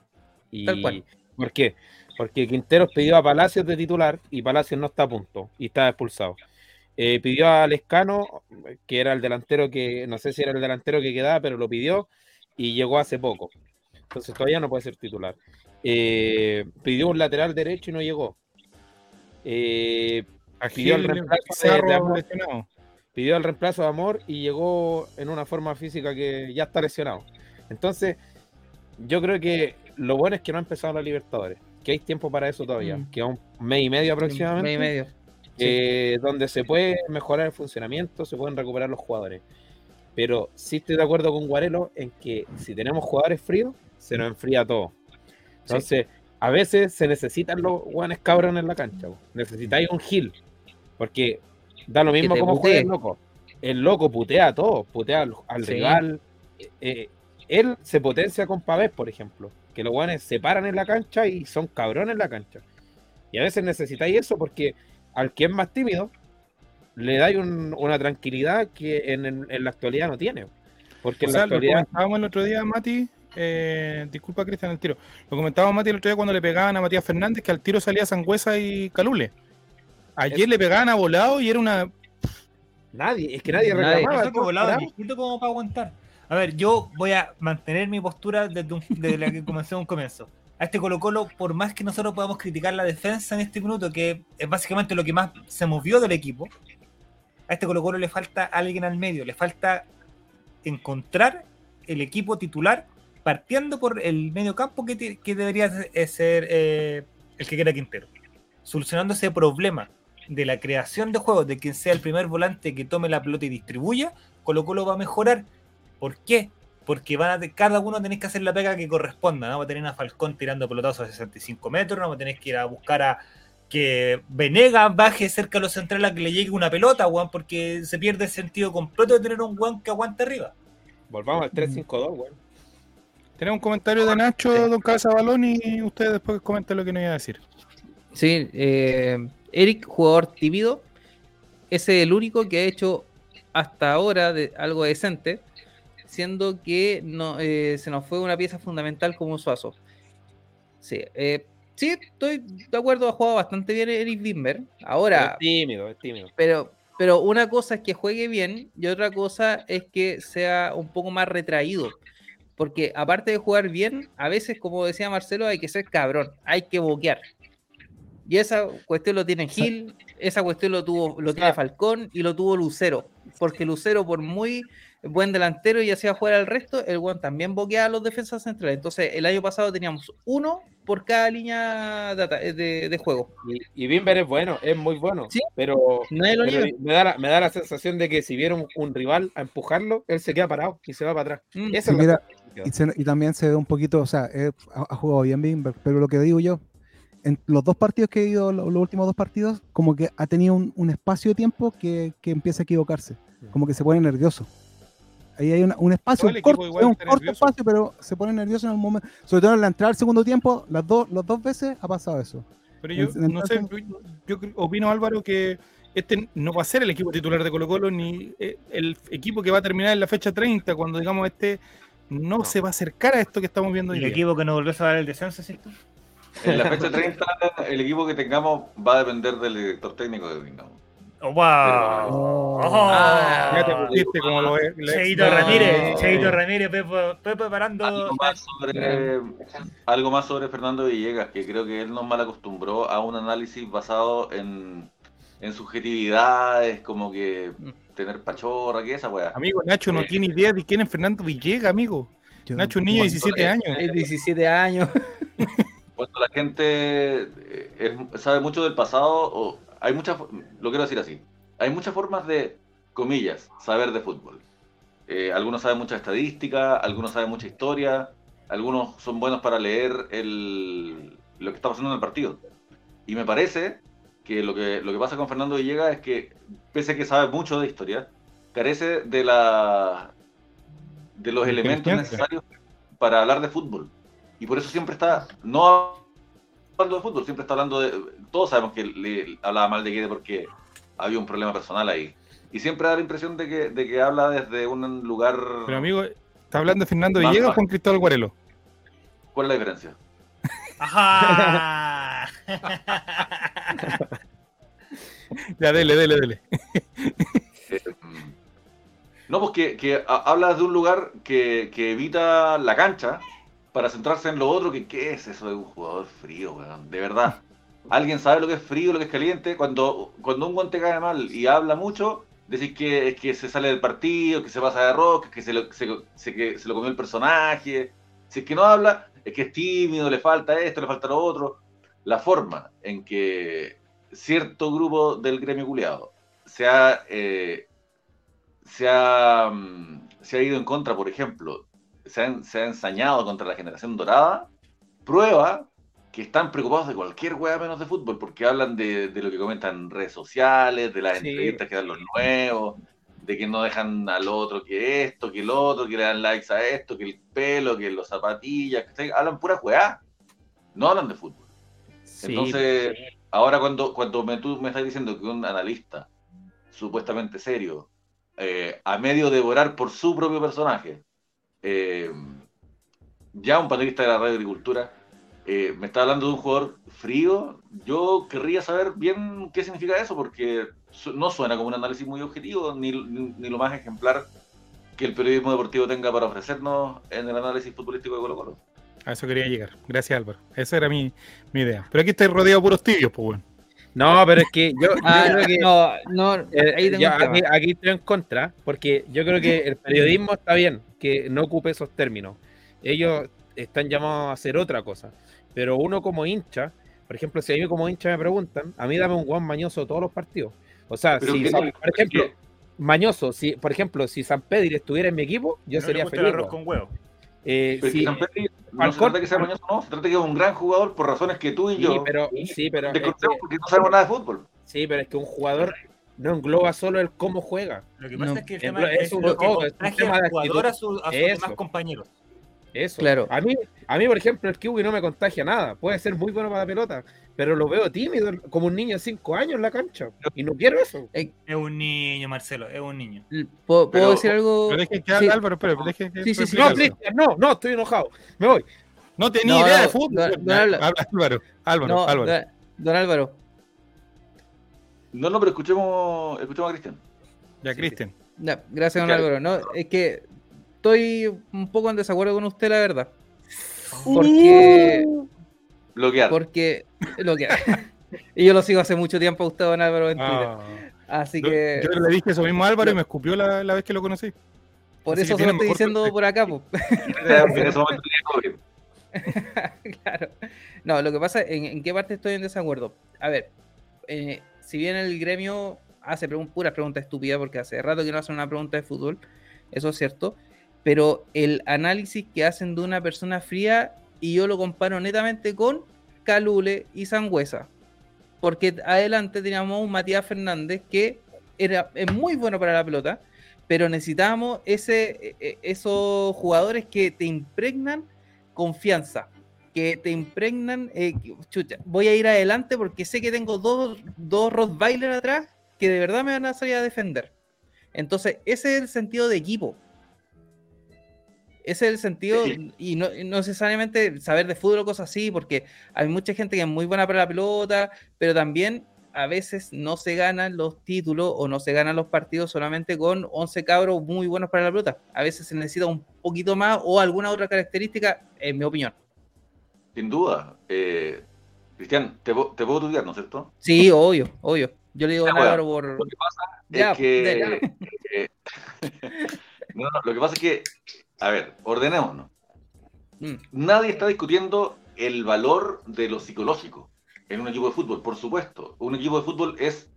Y, Tal cual. ¿Por qué? Porque Quinteros pidió a Palacios de titular y Palacios no está a punto y está expulsado. Eh, pidió a Lescano, que era el delantero que, no sé si era el delantero que quedaba, pero lo pidió y llegó hace poco. Entonces todavía no puede ser titular. Eh, pidió un lateral derecho y no llegó. Eh, pidió, el reemplazo de, amor, pidió el reemplazo de Amor y llegó en una forma física que ya está lesionado. Entonces, yo creo que lo bueno es que no ha empezado la Libertadores, que hay tiempo para eso todavía, mm. que un mes y medio aproximadamente. Mes y medio. Eh, donde se puede mejorar el funcionamiento, se pueden recuperar los jugadores. Pero sí estoy de acuerdo con Guarelo en que si tenemos jugadores fríos, se nos enfría todo. Entonces, a veces se necesitan los guanes cabrones en la cancha. Necesitáis un gil. Porque da lo mismo como juega el loco. El loco putea a todos, putea al, rival. Eh, él se potencia con Pavés, por ejemplo. Que los guanes se paran en la cancha y son cabrones en la cancha. Y a veces necesitáis eso porque al que es más tímido, le da una tranquilidad que en, la actualidad no tiene. Porque en la actualidad... lo comentábamos el otro día, Mati, eh, disculpa Cristian el tiro, lo comentábamos Mati el otro día cuando le pegaban a Matías Fernández que al tiro salía Sangüesa y Calule. Ayer le pegaban a volado y era una... Nadie, es que nadie reclamaba. volado como para aguantar. A ver, yo voy a mantener mi postura desde, la que comencé un comienzo. A este Colo Colo, por más que nosotros podamos criticar la defensa en este minuto, que es básicamente lo que más se movió del equipo, a este Colo Colo le falta alguien al medio, le falta encontrar el equipo titular partiendo por el medio campo que, debería ser eh, el que quiera Quintero, solucionando ese problema. de la creación de juegos, de quien sea el primer volante que tome la pelota y distribuya, Colo Colo va a mejorar. ¿Por qué? Porque van a, cada uno tenéis que hacer la pega que corresponda. ¿no? Vamos a tener a Falcón tirando pelotazos a 65 metros, no vamos a tener que ir a buscar a que Venega baje cerca de los centrales a que le llegue una pelota, Juan, porque se pierde el sentido completo de tener un Juan que aguante arriba. Volvamos al 3-5-2, Juan. Tenemos un comentario de Nacho, don Cabeza Balón, y usted después comenta lo que nos iba a decir. Sí, eh, Eric, jugador tímido, ese es el único que ha hecho hasta ahora de algo decente, siendo que no, eh, se nos fue una pieza fundamental como Suazo. Sí, eh, sí, estoy de acuerdo, ha jugado bastante bien Eric Wimber. Ahora. Es tímido, es tímido. Pero, pero una cosa es que juegue bien y otra cosa es que sea un poco más retraído. Porque aparte de jugar bien, a veces, como decía Marcelo, hay que ser cabrón, hay que boquear. Y esa cuestión lo tiene Gil, esa cuestión lo tuvo, lo tiene Falcón y lo tuvo Lucero. Porque Lucero, por muy buen delantero y hacía jugar al resto, el Juan también boqueaba a los defensas centrales. Entonces, el año pasado teníamos uno por cada línea de, juego. Y, y, Bimber es bueno, es muy bueno. ¿Sí? Pero, me, da la, me da la sensación de que si viera un, rival a empujarlo, él se queda parado y se va para atrás. Mm. y, también se ve un poquito, o sea, ha, jugado bien Bimber, pero lo que digo yo, en los dos partidos que he ido, los, últimos dos partidos, como que ha tenido un, espacio de tiempo que, que, empieza a equivocarse, mm. como que se pone nervioso. Ahí hay un espacio, un corto, un corto espacio, pero se pone nervioso en el momento. Sobre todo en la entrada del segundo tiempo, las dos, las dos veces ha pasado eso. Pero yo no sé, yo opino Álvaro que este no va a ser el equipo titular de Colo Colo ni eh, el equipo que va a terminar en la fecha 30, cuando digamos este no, se va a acercar a esto que estamos viendo hoy. ¿El equipo que no volvió a dar el descenso, ¿cierto? En la fecha 30, el equipo que tengamos va a depender del director técnico que tengamos. Oh, wow. Oh. Ah, ya te pusiste como lo es. Cheito Ramírez, Cheito Ramírez, estoy preparando. Algo más, sobre, algo más sobre Fernando Villegas, que creo que él nos mal acostumbró a un análisis basado en, en subjetividades, como que tener pachorra, que esa weá. Amigo, Nacho no eh, tiene idea de quién es Fernando Villegas, amigo. Nacho, un niño de 17 años. 17 años. Cuando la gente eh, sabe mucho del pasado, hay muchas, lo quiero decir así, hay muchas formas de, comillas, saber de fútbol. Eh, algunos saben mucha estadística, algunos saben mucha historia, algunos son buenos para leer el, lo que está pasando en el partido. Y me parece que lo que, lo que pasa con Fernando Villegas es que, pese a que sabe mucho de historia, carece de, la, de los elementos necesarios para hablar de fútbol y por eso siempre está, no hablando de fútbol, siempre está hablando de, todos sabemos que le hablaba mal de Guede porque había un problema personal ahí. Y siempre da la impresión de que, de que habla desde un lugar... Pero amigo, ¿está hablando de Fernando Villegas o con Cristóbal Guarelo? ¿Cuál es la diferencia? Ajá. ya, dele, dele, dele. Eh, mm. no, pues que, que habla de un lugar que, que evita la cancha, para centrarse en lo otro, que qué es eso de un jugador frío, weón. De verdad. ¿Alguien sabe lo que es frío, lo que es caliente? Cuando, cuando un guante cae mal y habla mucho, decís que es que se sale del partido, que se pasa de rock, que se lo, se, lo comió el personaje. Si es que no habla, es que es tímido, le falta esto, le falta lo otro. La forma en que cierto grupo del gremio culiado se ha, eh, se ha, mm, se ha ido en contra, por ejemplo, se ha, ensañado contra la generación dorada, prueba que están preocupados de cualquier hueá menos de fútbol, porque hablan de, lo que comentan en redes sociales, de las entrevistas que dan los nuevos, de que no dejan al otro que esto, que el otro, que le dan likes a esto, que el pelo, que los zapatillas, que hablan pura hueá, no hablan de fútbol. Entonces, ahora cuando, cuando me, tú me estás diciendo que un analista supuestamente serio, eh, a medio devorar por su propio personaje, eh, ya un panelista de la radio agricultura, eh, me está hablando de un jugador frío. Yo querría saber bien qué significa eso, porque no suena como un análisis muy objetivo, ni, lo más ejemplar que el periodismo deportivo tenga para ofrecernos en el análisis futbolístico de Colo Colo. A eso quería llegar. Gracias, Álvaro. Esa era mi, idea. Pero aquí estáis rodeado de puros tibios, pues bueno. No, pero es que yo, ah, creo que no, no, eh, aquí, aquí, estoy en contra, porque yo creo que el periodismo está bien, que no ocupe esos términos. Ellos están llamados a hacer otra cosa. Pero uno como hincha por ejemplo, si a mí como hincha me preguntan, a mí dame un guan mañoso todos los partidos. O sea, si, por ejemplo, mañoso, si, por ejemplo, si San Pedro estuviera en mi equipo, yo sería feliz. arroz con huevo. Eh, si, San Pedro, no se trata que sea mañoso, no, se trata que es un gran jugador por razones que tú y sí, yo pero, sí, pero porque no sabemos nada de fútbol. Sí, pero es que un jugador no engloba solo el cómo juega. Lo que pasa no, es que el tema es, un, todo, es un tema de jugador a, su, a sus demás compañeros. Eso. Claro. A mí, a mí, por ejemplo, el Kiwi no me contagia nada. Puede ser muy bueno para la pelota, pero lo veo tímido, como un niño de 5 años en la cancha. Y no quiero eso. Es un niño, Marcelo, es un niño. ¿Puedo, ¿puedo decir algo? Pero deje que sí. Álvaro, pero deje que sí, sí, sí, no, Cristian, no, no, estoy enojado. Me voy. No tenía no, idea no, de fútbol. Don, don Álvaro, Álvaro, Álvaro. Don Álvaro, no, no, pero escuchemos, escuchemos a Cristian. Ya, Cristian. Gracias, don Álvaro. No, es que estoy un poco en desacuerdo con usted, la verdad. Porque. Bloquear. Porque. Bloquear. y yo lo sigo hace mucho tiempo a usted, don Álvaro, en Twitter. Ah. Así que. Yo, le dije eso mismo a Álvaro y me escupió la, la vez que lo conocí. Por Así eso se lo estoy diciendo por acá, pues. claro. No, lo que pasa, ¿en, ¿en, qué parte estoy en desacuerdo? A ver, eh, si bien el gremio hace puras preguntas estúpidas, porque hace rato que no hacen una pregunta de fútbol, eso es cierto, pero el análisis que hacen de una persona fría, y yo lo comparo netamente con Calule y Sangüesa, porque adelante teníamos un Matías Fernández que era, es muy bueno para la pelota, pero necesitábamos ese, e, e, esos jugadores que te impregnan confianza, que te impregnan, eh, chucha, voy a ir adelante porque sé que tengo dos, dos Rottweiler atrás que de verdad me van a salir a defender. Entonces, ese es el sentido de equipo. Ese es el sentido, y no, necesariamente saber de fútbol o cosas así, porque hay mucha gente que es muy buena para la pelota, pero también a veces no se ganan los títulos o no se ganan los partidos solamente con 11 cabros muy buenos para la pelota. A veces se necesita un poquito más o alguna otra característica, en mi opinión. Sin duda. Eh, Cristian, te, te, puedo estudiar, ¿no es cierto? Sí, obvio, obvio. Yo le digo a Álvaro por. Lo que pasa es que. Eh, no, no, lo que pasa es que. A ver, ordenémonos. Mm. Nadie está discutiendo el valor de lo psicológico en un equipo de fútbol, por supuesto. Un equipo de fútbol es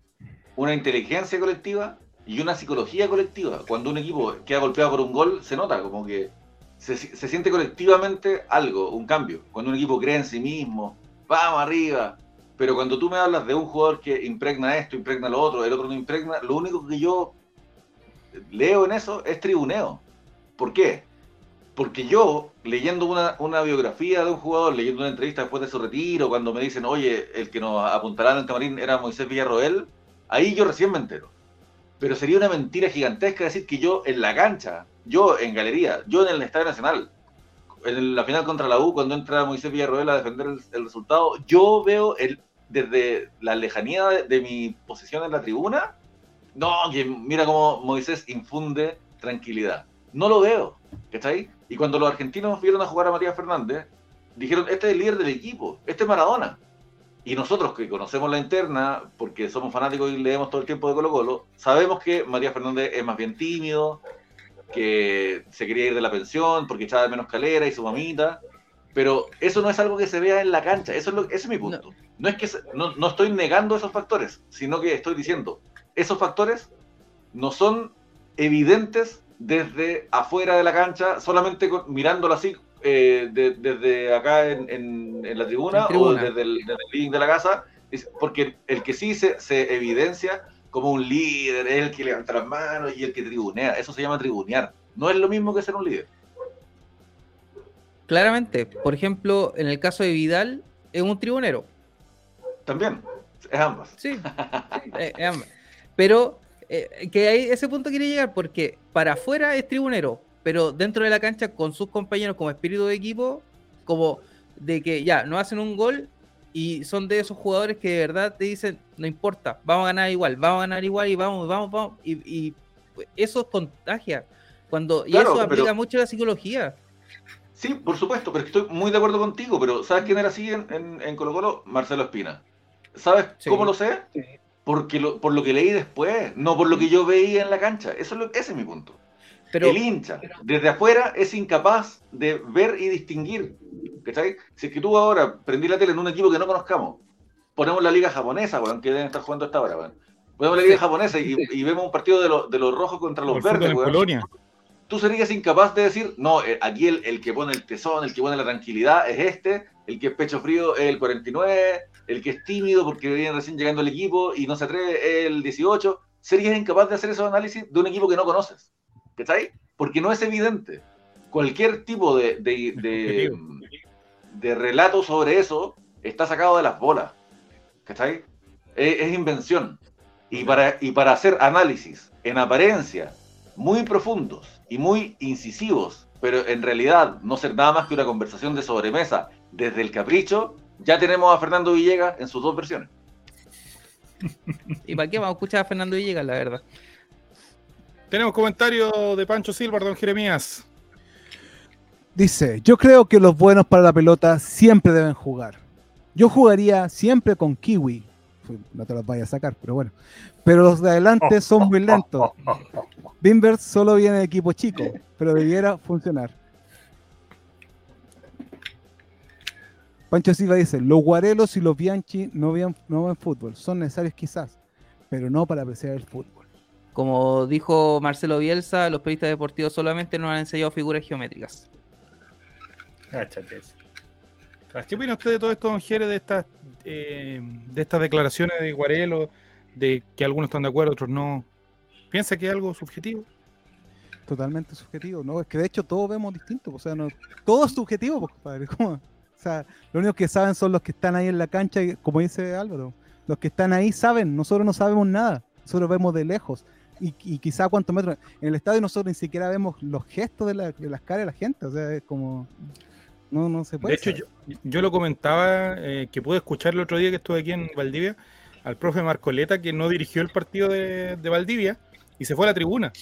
una inteligencia colectiva y una psicología colectiva. Cuando un equipo queda golpeado por un gol, se nota como que se, siente colectivamente algo, un cambio. Cuando un equipo cree en sí mismo, vamos arriba. Pero cuando tú me hablas de un jugador que impregna esto, impregna lo otro, el otro no impregna, lo único que yo leo en eso es tribuneo. ¿Por qué? Porque yo, leyendo una, una, biografía de un jugador, leyendo una entrevista después de su retiro, cuando me dicen, oye, el que nos apuntará en el camarín era Moisés Villarroel, ahí yo recién me entero. Pero sería una mentira gigantesca decir que yo en la cancha yo en galería, yo en el Estadio Nacional, en la final contra la U, cuando entra Moisés Villarroel a defender el, resultado, yo veo el, desde la lejanía de, mi posición en la tribuna, no, que mira cómo Moisés infunde tranquilidad. No lo veo, ¿está ahí? Y cuando los argentinos vieron a jugar a Matías Fernández, dijeron, este es el líder del equipo, este es Maradona. Y nosotros que conocemos la interna, porque somos fanáticos y leemos todo el tiempo de Colo Colo, sabemos que Matías Fernández es más bien tímido, que se quería ir de la pensión porque echaba de menos calera y su mamita. Pero eso no es algo que se vea en la cancha, eso es, lo, ese es mi punto. No, es que no, no, estoy negando esos factores, sino que estoy diciendo, esos factores no son evidentes desde afuera de la cancha, solamente mirándolo así eh, desde acá en, en, la tribuna, o desde el, desde el, de la casa, porque el que sí se, se evidencia como un líder, es el que levanta las manos y el que tribunea. Eso se llama tribunear. No es lo mismo que ser un líder. Claramente, por ejemplo, en el caso de Vidal, es un tribunero. También, es ambas. Sí, es ambas. Pero eh, que ahí ese punto quiere llegar porque para afuera es tribunero, pero dentro de la cancha con sus compañeros como espíritu de equipo, como de que ya no hacen un gol y son de esos jugadores que de verdad te dicen, no importa, vamos a ganar igual, vamos a ganar igual y vamos, vamos, vamos. Y, eso contagia. Cuando, y eso aplica mucho la psicología. Sí, por supuesto, pero estoy muy de acuerdo contigo, pero ¿sabes quién era así en, en, Colo Colo? Marcelo Espina. ¿Sabes cómo lo sé? Porque lo, por lo que leí después, no por lo que yo veía en la cancha. Eso ese es mi punto. El hincha, desde afuera, es incapaz de ver y distinguir. ¿Cachai? Si es que tú ahora prendí la tele en un equipo que no conozcamos, ponemos la liga japonesa, weón, que deben estar jugando hasta ahora, weón. Ponemos la liga japonesa y, vemos un partido de, los rojos contra los verdes, weón. Tú serías incapaz de decir, no, eh, aquí el, el, que pone el tesón, el que pone la tranquilidad es este, el que es pecho frío es el 49, el que es tímido porque viene recién llegando al equipo y no se atreve es el 18. Serías incapaz de hacer esos análisis de un equipo que no conoces. ¿Cachai? Porque no es evidente. Cualquier tipo de, de, relato sobre eso está sacado de las bolas. ¿Cachai? Es, invención. Y para, y para hacer análisis en apariencia muy profundos y muy incisivos, pero en realidad no ser nada más que una conversación de sobremesa desde el capricho, ya tenemos a Fernando Villegas en sus dos versiones. ¿Y para qué vamos a escuchar a Fernando Villegas, la verdad? Tenemos comentario de Pancho Silva, don Jeremías. Dice, yo creo que los buenos para la pelota siempre deben jugar. Yo jugaría siempre con Kiwi. No te los vayas a sacar, pero bueno. Pero los de adelante son muy lentos. Bimber solo viene de equipo chico, pero debiera funcionar. Pancho Silva dice, los Guarelos y los Bianchi no ven, no ven fútbol, son necesarios quizás, pero no para apreciar el fútbol. Como dijo Marcelo Bielsa, los periodistas deportivos solamente nos han enseñado figuras geométricas. ¿Qué opina usted de todo esto, don Jerez, de estas, eh, de estas declaraciones de Guarelo, de que algunos están de acuerdo, otros no? ¿Piensa que es algo subjetivo? Totalmente subjetivo, ¿no? Es que de hecho todos vemos distinto, o sea, no, todo es subjetivo, pues, padre. ¿Cómo? O sea, lo único que saben son los que están ahí en la cancha, como dice Álvaro. Los que están ahí saben, nosotros no sabemos nada, nosotros vemos de lejos y, quizá cuántos metros. En el estadio nosotros ni siquiera vemos los gestos de, las caras de la gente, o sea, es como... No, no se puede. De hecho, yo, lo comentaba, eh, que pude escuchar el otro día que estuve aquí en Valdivia, al profe Marcoleta, que no dirigió el partido de, Valdivia y se fue a la tribuna.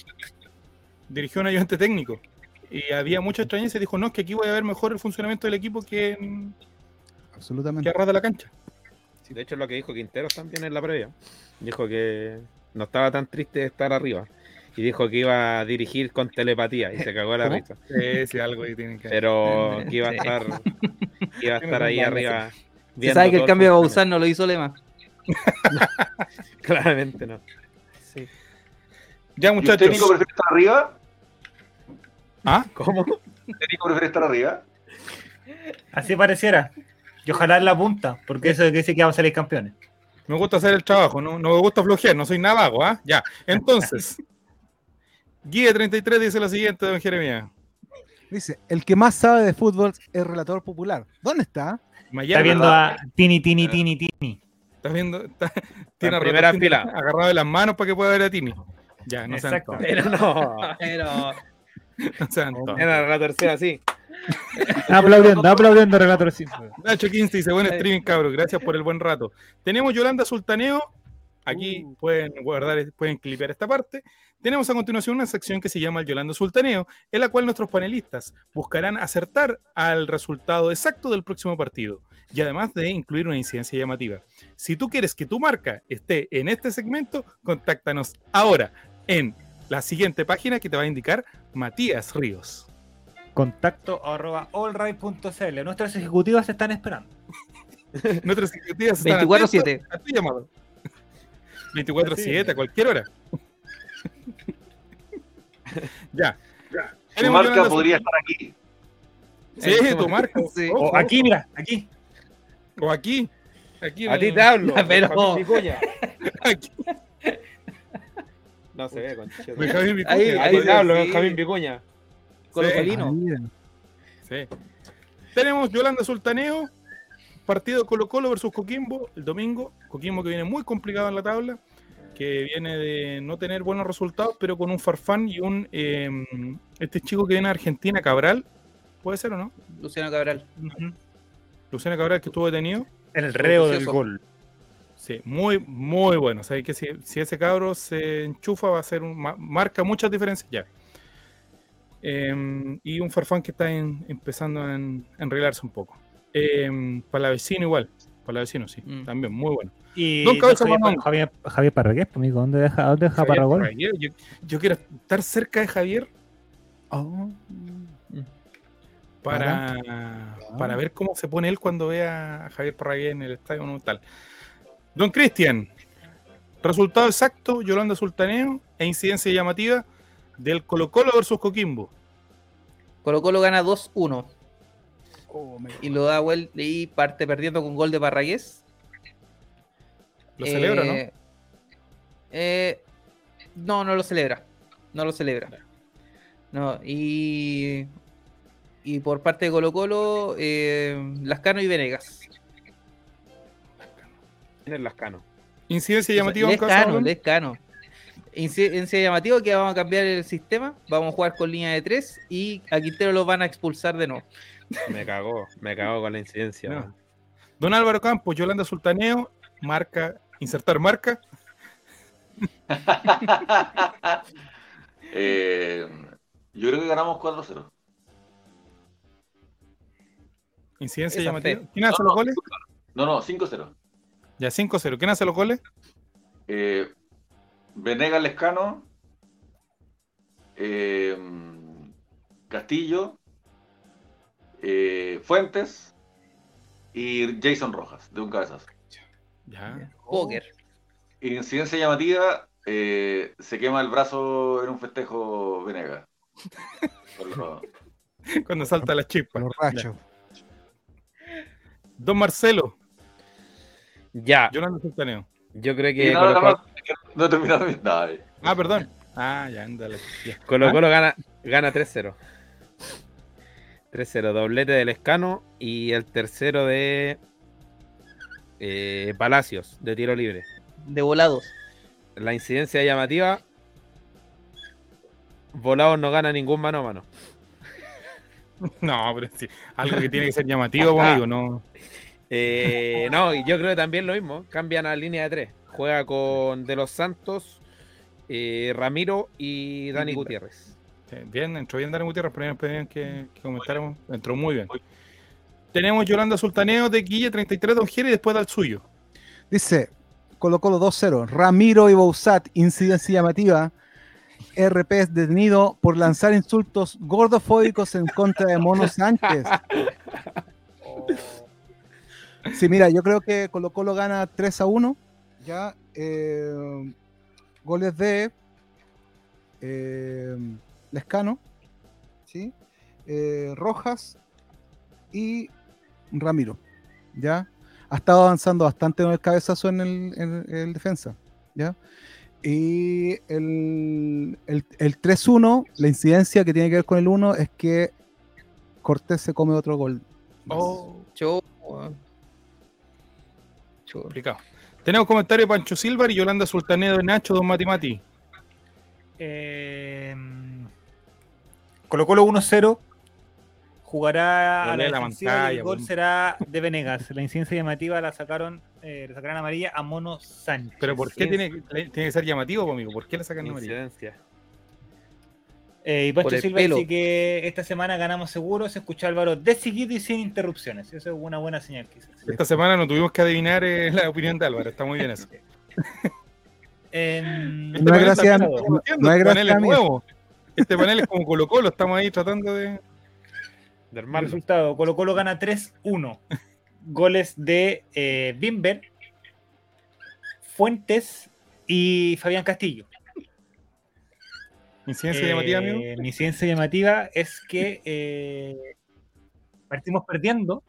Dirigió un ayudante técnico. Y había mucha extrañeza y dijo, no, es que aquí voy a ver mejor el funcionamiento del equipo que, Absolutamente. que a de la cancha. Sí, de hecho, lo que dijo Quinteros también en la previa. Dijo que no estaba tan triste de estar arriba. Y dijo que iba a dirigir con telepatía y se cagó la risa. Sí, sí, algo ahí tiene que Pero que iba a estar, iba a estar ahí arriba. Se sabe que el cambio de Bausán no lo hizo Lema. Claramente no. Sí. Ya, muchachos. ¿Y técnico prefiere estar arriba? ¿Ah? ¿Cómo? ¿Técnico prefiere estar arriba? Así pareciera. Y ojalá en la punta, porque eso es que dice que vamos a salir campeones. Me gusta hacer el trabajo, no, no me gusta flojear, no soy nada vago, ¿ah? Ya. Entonces, Guía 33 dice lo siguiente, don Jeremías. Dice, el que más sabe de fútbol es relator popular. ¿Dónde está? está viendo a Tini, Tini, Tini, Tini. Estás viendo, tiene la primera fila agarrado de las manos para que pueda ver a Tini. Ya, no Exacto. Pero no, pero... No Era la tercera, sí. Aplaudiendo, aplaudiendo, relator Nacho 15 dice, buen streaming, cabros, gracias por el buen rato. Tenemos Yolanda Sultaneo, aquí uh. pueden guardar, pueden clipear esta parte. Tenemos a continuación una sección que se llama el Yolanda Sultaneo, en la cual nuestros panelistas buscarán acertar al resultado exacto del próximo partido y además de incluir una incidencia llamativa. Si tú quieres que tu marca esté en este segmento, contáctanos ahora en la siguiente página que te va a indicar Matías Ríos contacto arroba allright.cl. Nuestras ejecutivas se están esperando. Nuestras ejecutivas están 24-7. A tu llamado. 24-7, a cualquier hora. ya. ya. Tu marca podría estar aquí. Sí, tu marca. o aquí, mira, aquí. O aquí. aquí a ti te hablo. Pero... aquí. No se ve, con Ahí, ahí te hablo, Javín Vicuña. Colo sí. Tenemos Yolanda Sultaneo, partido Colo Colo versus Coquimbo el domingo. Coquimbo que viene muy complicado en la tabla, que viene de no tener buenos resultados, pero con un Farfán y un em, este chico que viene a Argentina, Cabral, ¿puede ser o no? Luciano Cabral. Luciano Cabral que estuvo detenido. En el reo del gol. Sí, muy, muy bueno. O sea, que si, ese cabro se enchufa, va a ser un, marca muchas diferencias ya. Em, y un Farfán que está empezando a enreglarse un poco. Eh, para la vecino igual, para la vecino sí, mm. también muy bueno. Y Don Javier, Javier, Parragués, amigo, ¿dónde deja, dónde deja? Yo, yo, quiero estar cerca de Javier Oh. Para, para ver cómo se pone él cuando vea a Javier Parragués en el estadio monumental. Don Cristian, resultado exacto, Yolanda Sultaneo e incidencia llamativa del Colo Colo versus Coquimbo. Colo Colo gana 2-1. y lo da vuelta y parte perdiendo con gol de Parragués. Lo celebra, ¿no? Eh, eh, no, no lo celebra. No lo celebra. No, y. Y por parte de Colo Colo, eh, Lascano y Venegas. ¿Quién es Lascano? Incidencia llamativa en Lescano, Lescano. Incidencia llamativa que vamos a cambiar el sistema. Vamos a jugar con línea de 3 y a Quintero lo van a expulsar de nuevo. Me cagó, me cagó con la incidencia. Don Álvaro Campos, Yolanda Sultaneo, marca, insertar marca. Eh, yo creo que ganamos 4-0. Incidencia llamativa. ¿Quién hace los goles? No, no, 5-0. Ya, 5-0. ¿Quién hace los goles? Eh, Venegas Lescano, eh, Castillo, eh, Fuentes y Jason Rojas, de un cabezazo. Ya. Poker. Incidencia llamativa, eh, se quema el brazo en un festejo Venegas. Cuando salta la chispa. Don Marcelo. Ya. Yolanda Sultaneo. Yo creo que no, Colo no, Colo, no, he terminado mi- no. Ah, perdón. Ah, ya, ándale. Ya. Colo ¿Ah? Colo gana, gana 3-0. 3-0, doblete del Escano y el tercero de eh, Palacios, de tiro libre. De volados. La incidencia llamativa, Volados no gana ningún mano a mano. No, pero sí. Algo que tiene que ser llamativo, amigo. No. Eh, no, y yo creo que también lo mismo. Cambian a línea de tres. Juega con De los Santos, eh, Ramiro y Dani Gutiérrez. Bien, entró bien Dani Gutiérrez, pero pedían que, que comentáramos. Entró muy bien. Tenemos Yolanda Sultaneo de Guille 33, Don Jere, y después da el suyo. Dice Colo Colo 2-0. Ramiro y Bousat, incidencia llamativa. RP es detenido por lanzar insultos gordofóbicos en contra de Mono Sánchez. Sí, mira, yo creo que Colo Colo gana 3 a 1. Ya, eh, goles de eh, Lescano, ¿sí? Eh, Rojas y Ramiro. ¿Ya? Ha estado avanzando bastante con el cabezazo en el, en el defensa. ¿Ya? Y el, el, el 3-1, la incidencia que tiene que ver con el 1 es que Cortés se come otro gol. Oh. Cho. complicado. Tenemos comentario de Pancho Silva y Yolanda Sultaneo de Nacho, Don Mati Mati. Eh, Colo Colo 1-0. Jugará a la, la pantalla, el gol weón. será de Venegas. La incidencia llamativa la sacaron, eh, le sacaron amarilla a Mono Sánchez. Pero ¿por qué tiene, que- tiene que ser llamativo, pues, amigo? ¿Por qué le sacan amarilla? Eh, y Pancho Silva pelo. dice que esta semana ganamos seguro. Se escuchó a Álvaro de seguido y sin interrupciones. Eso es una buena señal, quizás. Esta semana no tuvimos que adivinar eh, la opinión de Álvaro. Está muy bien eso. Este No es panel gracia- también lo estamos haciendo, no es este panel es mía. nuevo. Este panel es como Colo Colo, estamos ahí tratando de... De resultado: Colo Colo gana 3-1. Goles de eh, Bimber, Fuentes y Fabián Castillo. Incidencia Eh, llamativa, amigo. Mi incidencia llamativa es que eh, partimos perdiendo.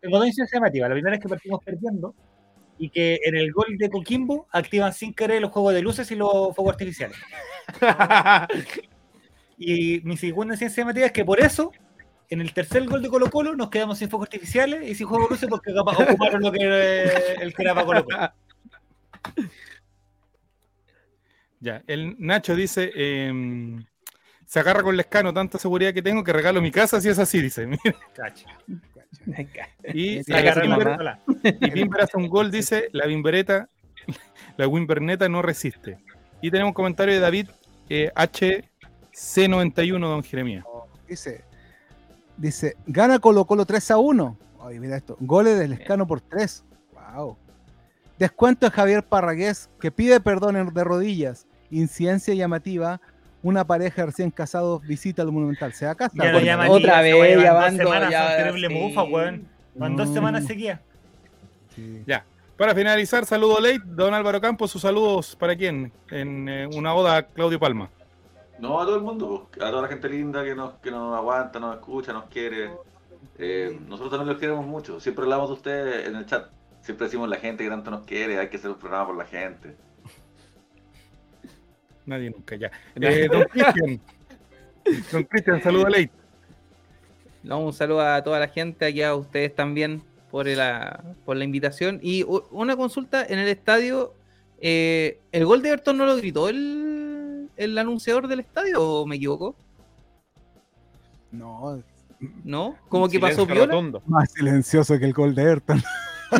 Tengo dos incidencias llamativas. La primera es que partimos perdiendo y que en el gol de Coquimbo activan sin querer los juegos de luces y los fuegos artificiales. Y mi segunda incidencia llamativa es que por eso, en el tercer gol de Colo Colo, nos quedamos sin fuegos artificiales y sin juegos de luces porque capaz ocuparon lo que eh, el que era para Colo Colo. Ya, el Nacho dice, em, se agarra con el escano, tanta seguridad que tengo que regalo mi casa si es así, dice. Mira, Cacha. Y, Sí, la Agarra y Bimber hace un gol, dice, la Bimbereta, la Wimberneta no resiste. Y tenemos un comentario de David eh, HC91, don Jeremías. Dice, dice, gana Colo Colo 3 a 1. Oye, mira esto. Goles del Escano por 3. Wow. Descuento de Javier Parragués, que pide perdón en- de rodillas. Incidencia llamativa. una pareja recién casados visita el Monumental. ¿Se da casa? Ya Bueno, otra vez, llevan llamando, Dos semanas ya, son terrible sí. mufa, weón. Van dos No. semanas seguidas. sí. Ya. Para finalizar, saludo late, don Álvaro Campos, sus saludos para quién? En eh, una oda a Claudio Palma. No, a todo el mundo, a toda la gente linda que nos, que nos aguanta, nos escucha, nos quiere. Eh, nosotros también los queremos mucho. Siempre hablamos de ustedes en el chat. Siempre decimos la gente que tanto nos quiere, hay que hacer un programa por la gente. Nadie nunca, ya. Eh, don Cristian. Don Cristian, saludo late. No, un saludo a toda la gente, aquí a ustedes también por la, por la invitación. Y una consulta en el estadio, eh, ¿el gol de Everton no lo gritó el, el anunciador del estadio o me equivoco? No, ¿No? Como que pasó rotundo. más silencioso que el gol de Everton.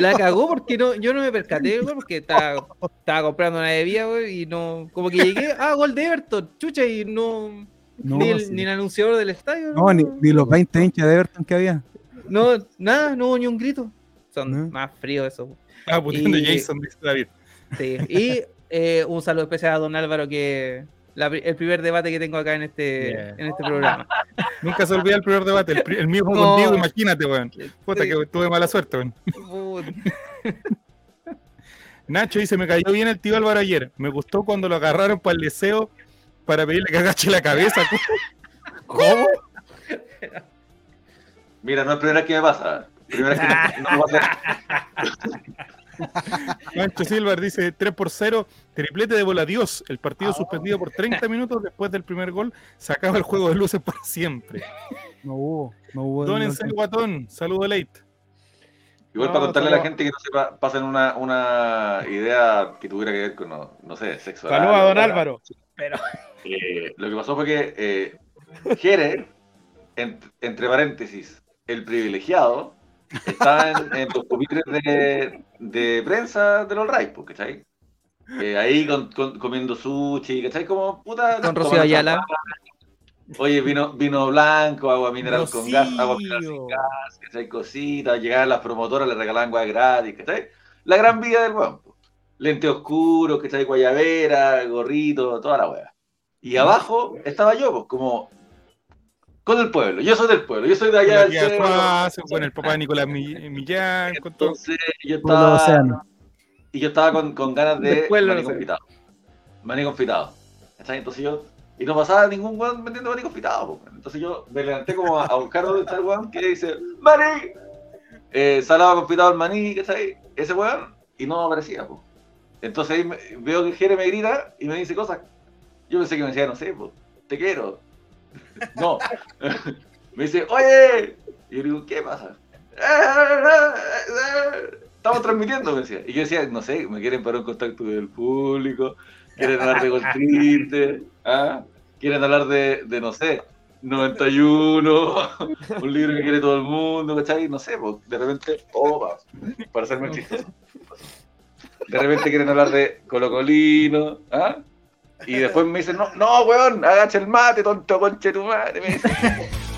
La cagó porque no, yo no me percaté gol porque estaba, estaba comprando una bebida, güey, y no, como que llegué, ah, gol de Everton, chucha, y no, No, ni, el, sí. ni el anunciador del estadio. No, ni, ni los 20 hinchas de Everton que había. No, nada, no hubo ni un grito. Son No. más fríos eso. Ah, puteando Jason, dice David. Sí. Y eh, un saludo especial a don Álvaro, que la el primer debate que tengo acá en este, en este programa. Nunca se olvida el primer debate, el, mío fue No. contigo, imagínate, weón. Puta que tuve mala suerte, weón. Nacho dice, me cayó bien el tío Álvaro ayer. Me gustó cuando lo agarraron para el deseo para pedirle que agache la cabeza. ¿Cómo? Mira, no es primera vez que me pasa. Primera vez que no, no me pasa. Mancho Silver dice 3 por 0, triplete de bola Dios. El partido suspendido por 30 minutos después del primer gol. Se acaba el juego de luces para siempre. No hubo, no hubo. Don no- Ensel Guatón, saludo late. Igual No, para contarle a la gente que no sepa, pasen una, una idea que tuviera que ver con, no, no sé, sexo. Saludos a don Álvaro. Eh, lo que pasó fue que eh, Jere, en- entre paréntesis, el privilegiado, estaba en, en los pupitres de, de prensa de los Ray, pues, ¿cachai? Eh, ahí con- con- comiendo sushi, ¿cachai? Como puta. Con Rocío Ayala. champán. Oye, vino, vino blanco, agua mineral con gas, agua mineral sin gas, ¿cachai? Cositas, llegaban las promotoras, le regalaban guay gratis, ¿cachai? La gran vida del weón. po. Lente oscuro, ¿cachai? Guayabera, gorrito, toda la wea. Y abajo estaba yo, pues, como con el pueblo. Yo soy del pueblo, yo soy de allá del con el papá de Nicolás Mi- Millán, con todo. Entonces yo estaba, y yo estaba con, con ganas de maní confitado. Maní confitado. Entonces yo, y no pasaba ningún weón vendiendo maní confitado. po. Entonces yo me levanté como a, a buscar dónde está el weón que dice, ¡Maní! Eh, salado confitado el maní, ¿cachai? Ese weón, y no aparecía, po. Entonces ahí me- veo que Jere me grita y me dice cosas. Yo pensé que me decía, no sé, po, te quiero. No. me dice, oye. Y yo digo, ¿qué pasa? Estamos transmitiendo, me decía. Y yo decía, no sé, me quieren para un contacto del público, quieren hablar de Gol Triste, ¿ah? quieren hablar de, de, no sé, 91, un libro que quiere todo el mundo, ¿cachai? No sé, pues, de repente, opa, para hacerme el chistoso. De repente quieren hablar de Colocolino, ¿ah? Y después me dicen, no, no, weón, agacha el mate, tonto conche tu madre.